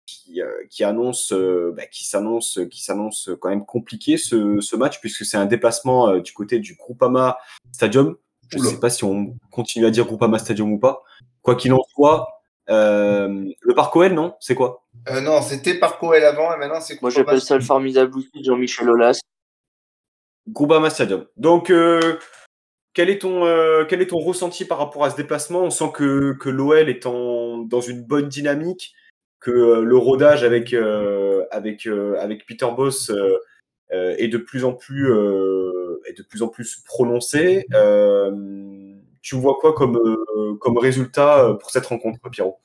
qui, euh, qui annonce, bah, qui s'annonce, qui s'annonce quand même compliqué ce, ce match puisque c'est un déplacement du côté du Groupama Stadium. Je ne sais pas si on continue à dire Groupama Stadium ou pas. Quoi qu'il en soit, euh, le Parc OL, non? C'est quoi? Euh, non, c'était par Coel avant et maintenant c'est Moi, Groupama. j'appelle ça le formidable outil de Jean-Michel Aulas. Groupama Stadium. Donc, euh, quel, est ton, euh, quel est ton ressenti par rapport à ce déplacement? On sent que, que l'OL est en, dans une bonne dynamique, que euh, le rodage avec, euh, avec, euh, avec Peter Boss euh, euh, est, de plus en plus, euh, est de plus en plus prononcé. Euh, tu vois quoi comme, euh, comme résultat euh, pour cette rencontre, Pierrot?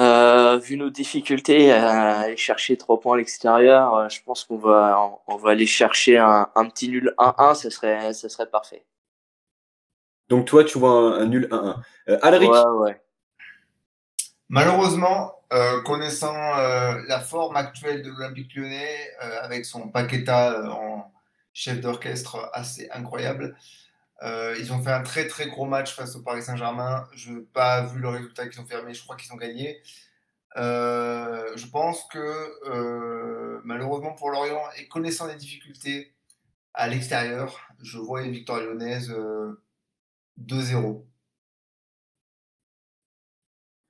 Euh, vu nos difficultés à aller chercher trois points à l'extérieur, je pense qu'on va, on va aller chercher un, un petit nul 1-1, ça serait, ça serait parfait. Donc, toi, tu vois un, un nul 1-1. Euh, Alric, Ouais, ouais. Malheureusement, euh, connaissant euh, la forme actuelle de l'Olympique lyonnais, euh, avec son Paqueta en chef d'orchestre assez incroyable, euh, ils ont fait un très très gros match face au Paris Saint-Germain. Je n'ai pas vu le résultat qu'ils ont fait, mais je crois qu'ils ont gagné. Euh, je pense que euh, malheureusement pour Lorient, et connaissant les difficultés à l'extérieur, je vois une victoire lyonnaise euh, 2-0.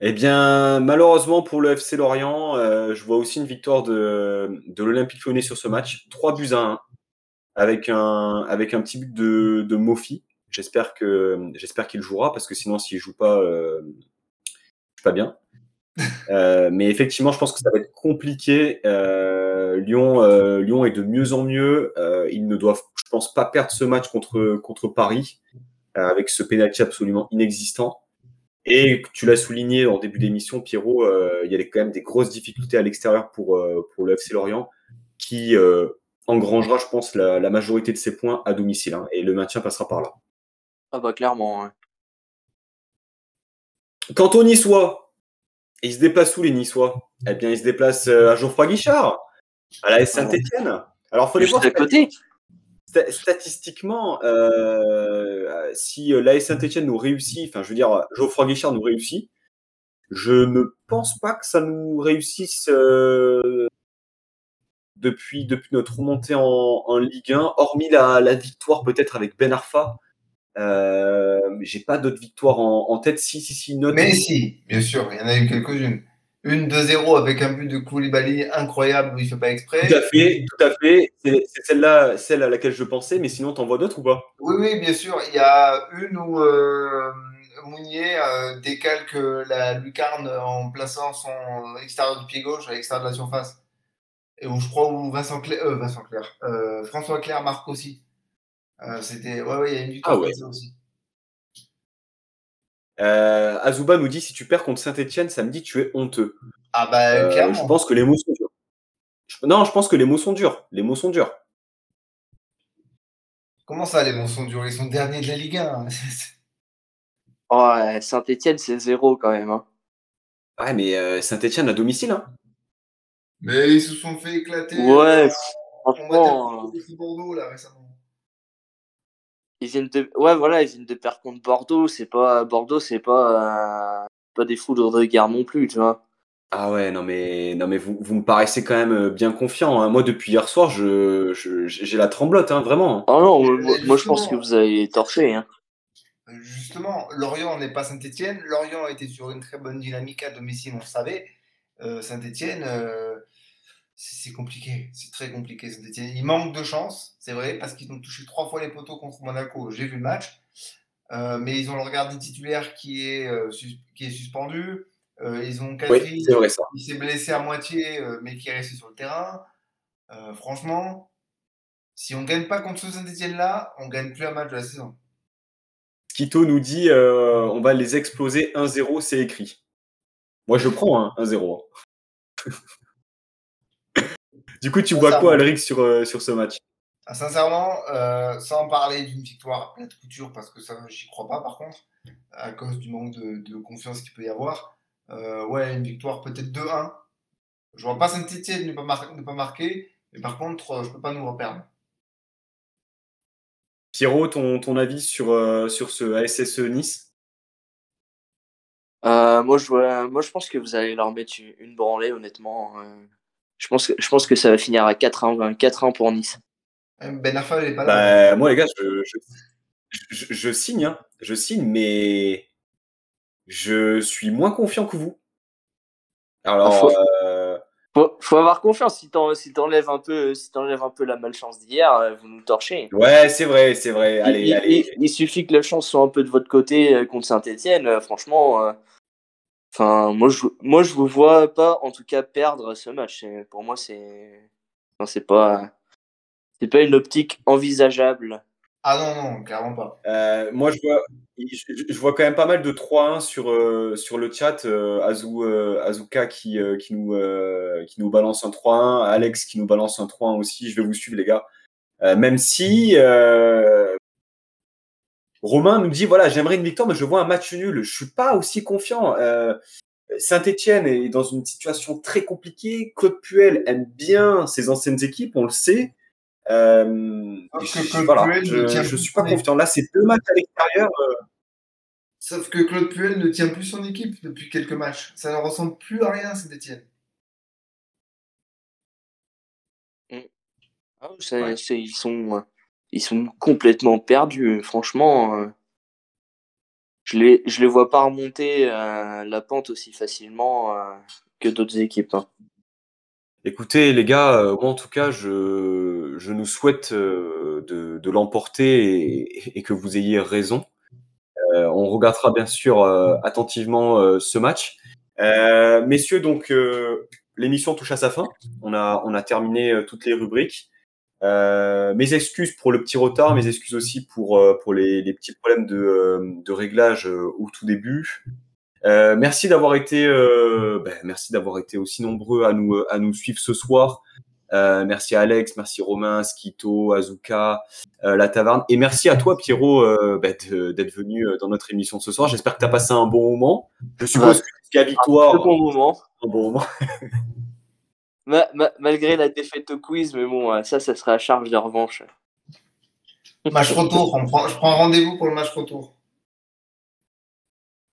Eh bien, malheureusement pour le FC Lorient, je vois aussi une victoire de, de l'Olympique Lyonnais sur ce match. 3 buts à 1, avec un, avec un petit but de, de Mofi. J'espère que j'espère qu'il jouera, parce que sinon, s'il joue pas, euh, je suis pas bien. Euh, mais effectivement, je pense que ça va être compliqué. Euh, Lyon, euh, Lyon est de mieux en mieux. ils ne doivent, je pense, pas perdre ce match contre, contre Paris avec ce pénalty absolument inexistant. Et tu l'as souligné en début d'émission, Pierrot, il y a quand même des grosses difficultés à l'extérieur pour, pour le FC Lorient qui engrangera, je pense, la, majorité de ses points à domicile. Hein, et le maintien passera par là. Ah bah clairement. Quant aux Niçois, ils se déplacent où les Niçois? Eh bien, ils se déplacent euh, à Geoffroy Guichard, à la Saint-Etienne. Alors, faut les voir. côté. Statistiquement, euh, si euh, l'AS Saint-Etienne nous réussit, enfin, je veux dire, Geoffroy Guichard nous réussit, je ne pense pas que ça nous réussisse depuis, depuis notre remontée en, Ligue 1, hormis la, la victoire peut-être avec Ben Arfa, euh, j'ai pas d'autres victoires en, tête. Si, si, si. Mais si, bien sûr, il y en a eu quelques-unes. Une 2-0 avec un but de Koulibaly incroyable où il fait pas exprès. Tout à fait, tout à fait. C'est celle-là, celle à laquelle je pensais, mais sinon, t'en vois d'autres ou pas? Oui, oui, bien sûr. Il y a une où euh, Mounier euh, décalque la lucarne en plaçant son extérieur du pied gauche à l'extérieur de la surface. Et où je crois où Vincent Clair, euh, Vincent Clair, François Clair marque aussi. Euh, c'était. Ouais, ouais, il y a une victoire ah aussi. Euh, Azuba nous dit si tu perds contre Saint-Etienne, samedi, tu es honteux. Ah bah euh, clairement. Je pense que les mots sont durs. Non, je pense que les mots sont durs. Les mots sont durs. Comment ça, les mots sont durs? Ils sont derniers de la Ligue 1. ouais, Saint-Etienne, c'est zéro quand même. Hein. Ouais, mais Saint-Etienne à domicile. Hein. Mais ils se sont fait éclater. Ouais, franchement. Bordeaux là récemment. Ils viennent de, ouais, voilà, ils viennent de perdre contre Bordeaux. C'est pas, Bordeaux, c'est pas, euh, pas des foudres de guerre non plus, tu vois. Ah ouais, non mais, non mais vous, vous me paraissez quand même euh, bien confiant. Hein. Moi, depuis hier soir, je, j'ai la tremblote, hein, vraiment. Oh non, moi, je pense que vous avez torché. Hein. Justement, Lorient n'est pas Saint-Etienne. Lorient été sur une très bonne dynamique à domicile, on le savait. Euh, Saint-Etienne, c'est compliqué, c'est très compliqué. Il manque de chance, c'est vrai, parce qu'ils ont touché trois fois les poteaux contre Monaco. J'ai vu le match, euh, mais ils ont le regard titulaire qui est, euh, qui est suspendu. Euh, ils ont Catherine qui s'est blessé à moitié, mais qui est resté sur le terrain. franchement, si on ne gagne pas contre ce Saint-Etienne-là, on ne gagne plus un match de la saison. Quito nous dit on va les exploser 1-0, c'est écrit. Moi, je prends hein, 1-0. Du coup, tu vois quoi, Alric, sur, euh, sur ce match? Ah, Sincèrement, euh, sans parler d'une victoire à de couture, parce que ça, j'y crois pas par contre, à cause du manque de, confiance qu'il peut y avoir. Euh, ouais, une victoire peut-être 2-1. Je vois pas Saint-Etienne ne pas, ne pas marquer, mais par contre, je peux pas nous reperdre. Pierrot, ton, ton avis sur, sur ce ASSE Nice? Moi, je moi, je pense que vous allez leur mettre une branlée, honnêtement. Je pense, que, je pense que ça va finir à 4-1, 4 pour Nice. Euh, ben Arfa, il est pas là. Bah, moi, les gars, je, je, je, signe. Hein. Je signe, mais je suis moins confiant que vous. Alors, faut, euh... faut, avoir confiance. Si t'enlèves un peu, si enlèves un peu la malchance d'hier, euh, vous nous torchez. Ouais, c'est vrai, c'est vrai. Allez, il, allez. Il, suffit que la chance soit un peu de votre côté contre Saint-Etienne. Franchement, Enfin, moi je, moi, je vous vois pas, en tout cas, perdre ce match. Pour moi, c'est, enfin, c'est pas, c'est pas une optique envisageable. Ah non, non, clairement pas. Euh, moi, je vois, je, vois quand même pas mal de 3-1 sur, euh, sur le chat. Euh, Azuka qui, qui, nous, qui nous balance un 3-1. Alex qui nous balance un 3-1 aussi. Je vais vous suivre, les gars. même si Romain nous dit voilà, j'aimerais une victoire, mais je vois un match nul. Je suis pas aussi confiant. Euh, Saint-Etienne est dans une situation très compliquée. Claude Puel aime bien ses anciennes équipes, on le sait. Euh, je, ne suis pas confiant. Là, c'est deux matchs à l'extérieur. Euh. Sauf que Claude Puel ne tient plus son équipe depuis quelques matchs. Ça ne ressemble plus à rien, Saint-Etienne. Mm. Ah, ils sont ils sont complètement perdus. Franchement, euh, je les, je les vois pas remonter euh, la pente aussi facilement euh, que d'autres équipes. Hein. Écoutez, les gars, moi en tout cas, je, je nous souhaite de, de l'emporter et, que vous ayez raison. on regardera bien sûr attentivement ce match. Euh, messieurs, donc euh, l'émission touche à sa fin. On a, on a terminé euh, toutes les rubriques. Euh, mes excuses pour le petit retard, mes excuses aussi pour, euh, pour les, les petits problèmes de, euh, de réglage au tout début. Euh, merci d'avoir été, euh, ben, merci d'avoir été aussi nombreux à nous, à nous suivre ce soir. Merci à Alex, merci Romain, Skito, Azuka, La Taverne. Et merci à toi, Pierrot, ben, d'être venu dans notre émission ce soir. J'espère que tu as passé un bon moment. Je suppose Ouais. que la victoire, Très bon moment. un bon moment. Ma- ma- malgré la défaite au quiz, mais bon, euh, ça, ça sera à charge de revanche. Match retour, on prend, je prends rendez-vous pour le match retour.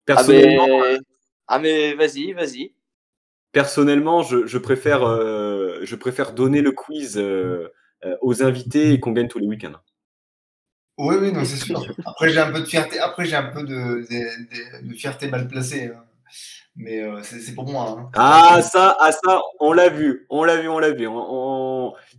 Ah Personnellement, mais, ah, mais vas-y, vas-y. personnellement je, je préfère, euh, je préfère donner le quiz euh, euh, aux invités et qu'on gagne tous les week-ends. Oui, oui, non, c'est sûr. Après, j'ai un peu de fierté. Après, j'ai un peu de, de- de- de fierté mal placée. hein. Mais euh, c'est pour moi. hein. Ah ça, ah ça, on l'a vu, on l'a vu, on l'a vu.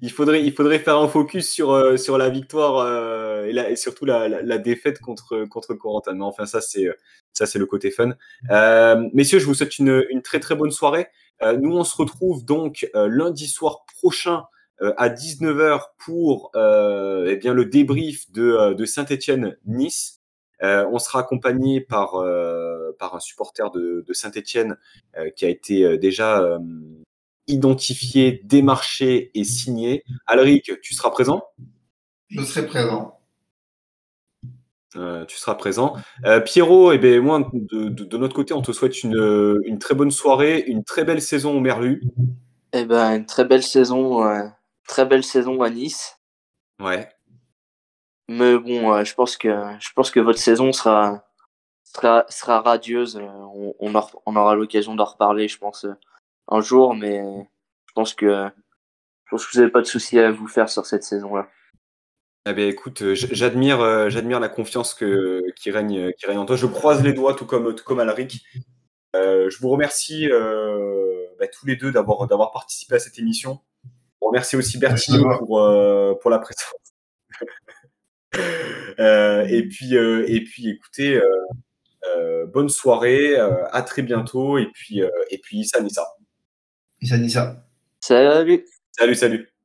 Il faudrait, il faudrait faire un focus sur euh, sur la victoire euh, et, la- et surtout la, la, la défaite contre contre Corentin. Mais enfin ça c'est ça c'est le côté fun. Euh, messieurs, je vous souhaite une, une très très bonne soirée. Euh, nous on se retrouve donc euh, lundi soir prochain euh, à 19h pour euh, eh bien le débrief de euh, de Saint-Étienne Nice. Euh, on sera accompagné par, euh, par un supporter de, de Saint-Etienne euh, qui a été euh, déjà euh, identifié, démarché et signé. Alric, tu seras présent? Je serai présent. Euh, tu seras présent. Euh, Pierrot, eh ben, moi, de, de- de notre côté, on te souhaite une, une très bonne soirée, une très belle saison au Merlu. Eh ben, une très belle saison, euh, très belle saison à Nice. Ouais. Mais bon, euh, je pense que je pense que votre saison sera sera, sera radieuse. Euh, On, on, on aura l'occasion d'en reparler, je pense, euh, un jour. Mais je pense que je pense que vous n'avez pas de soucis à vous faire sur cette saison-là. Eh ben, écoute, j'admire, j'admire la confiance que, qui, règne, qui règne en toi. Je croise les doigts, tout comme, tout comme Alric. Euh, je vous remercie euh, bah, tous les deux d'avoir, d'avoir participé à cette émission. Je remercie aussi toi. pour, euh, pour la présence. Euh, et, puis, euh, et puis, écoutez, euh, euh, bonne soirée, euh, à très bientôt. Et puis, euh, et puis, ça, ça. Ça. Salut Salut, salut.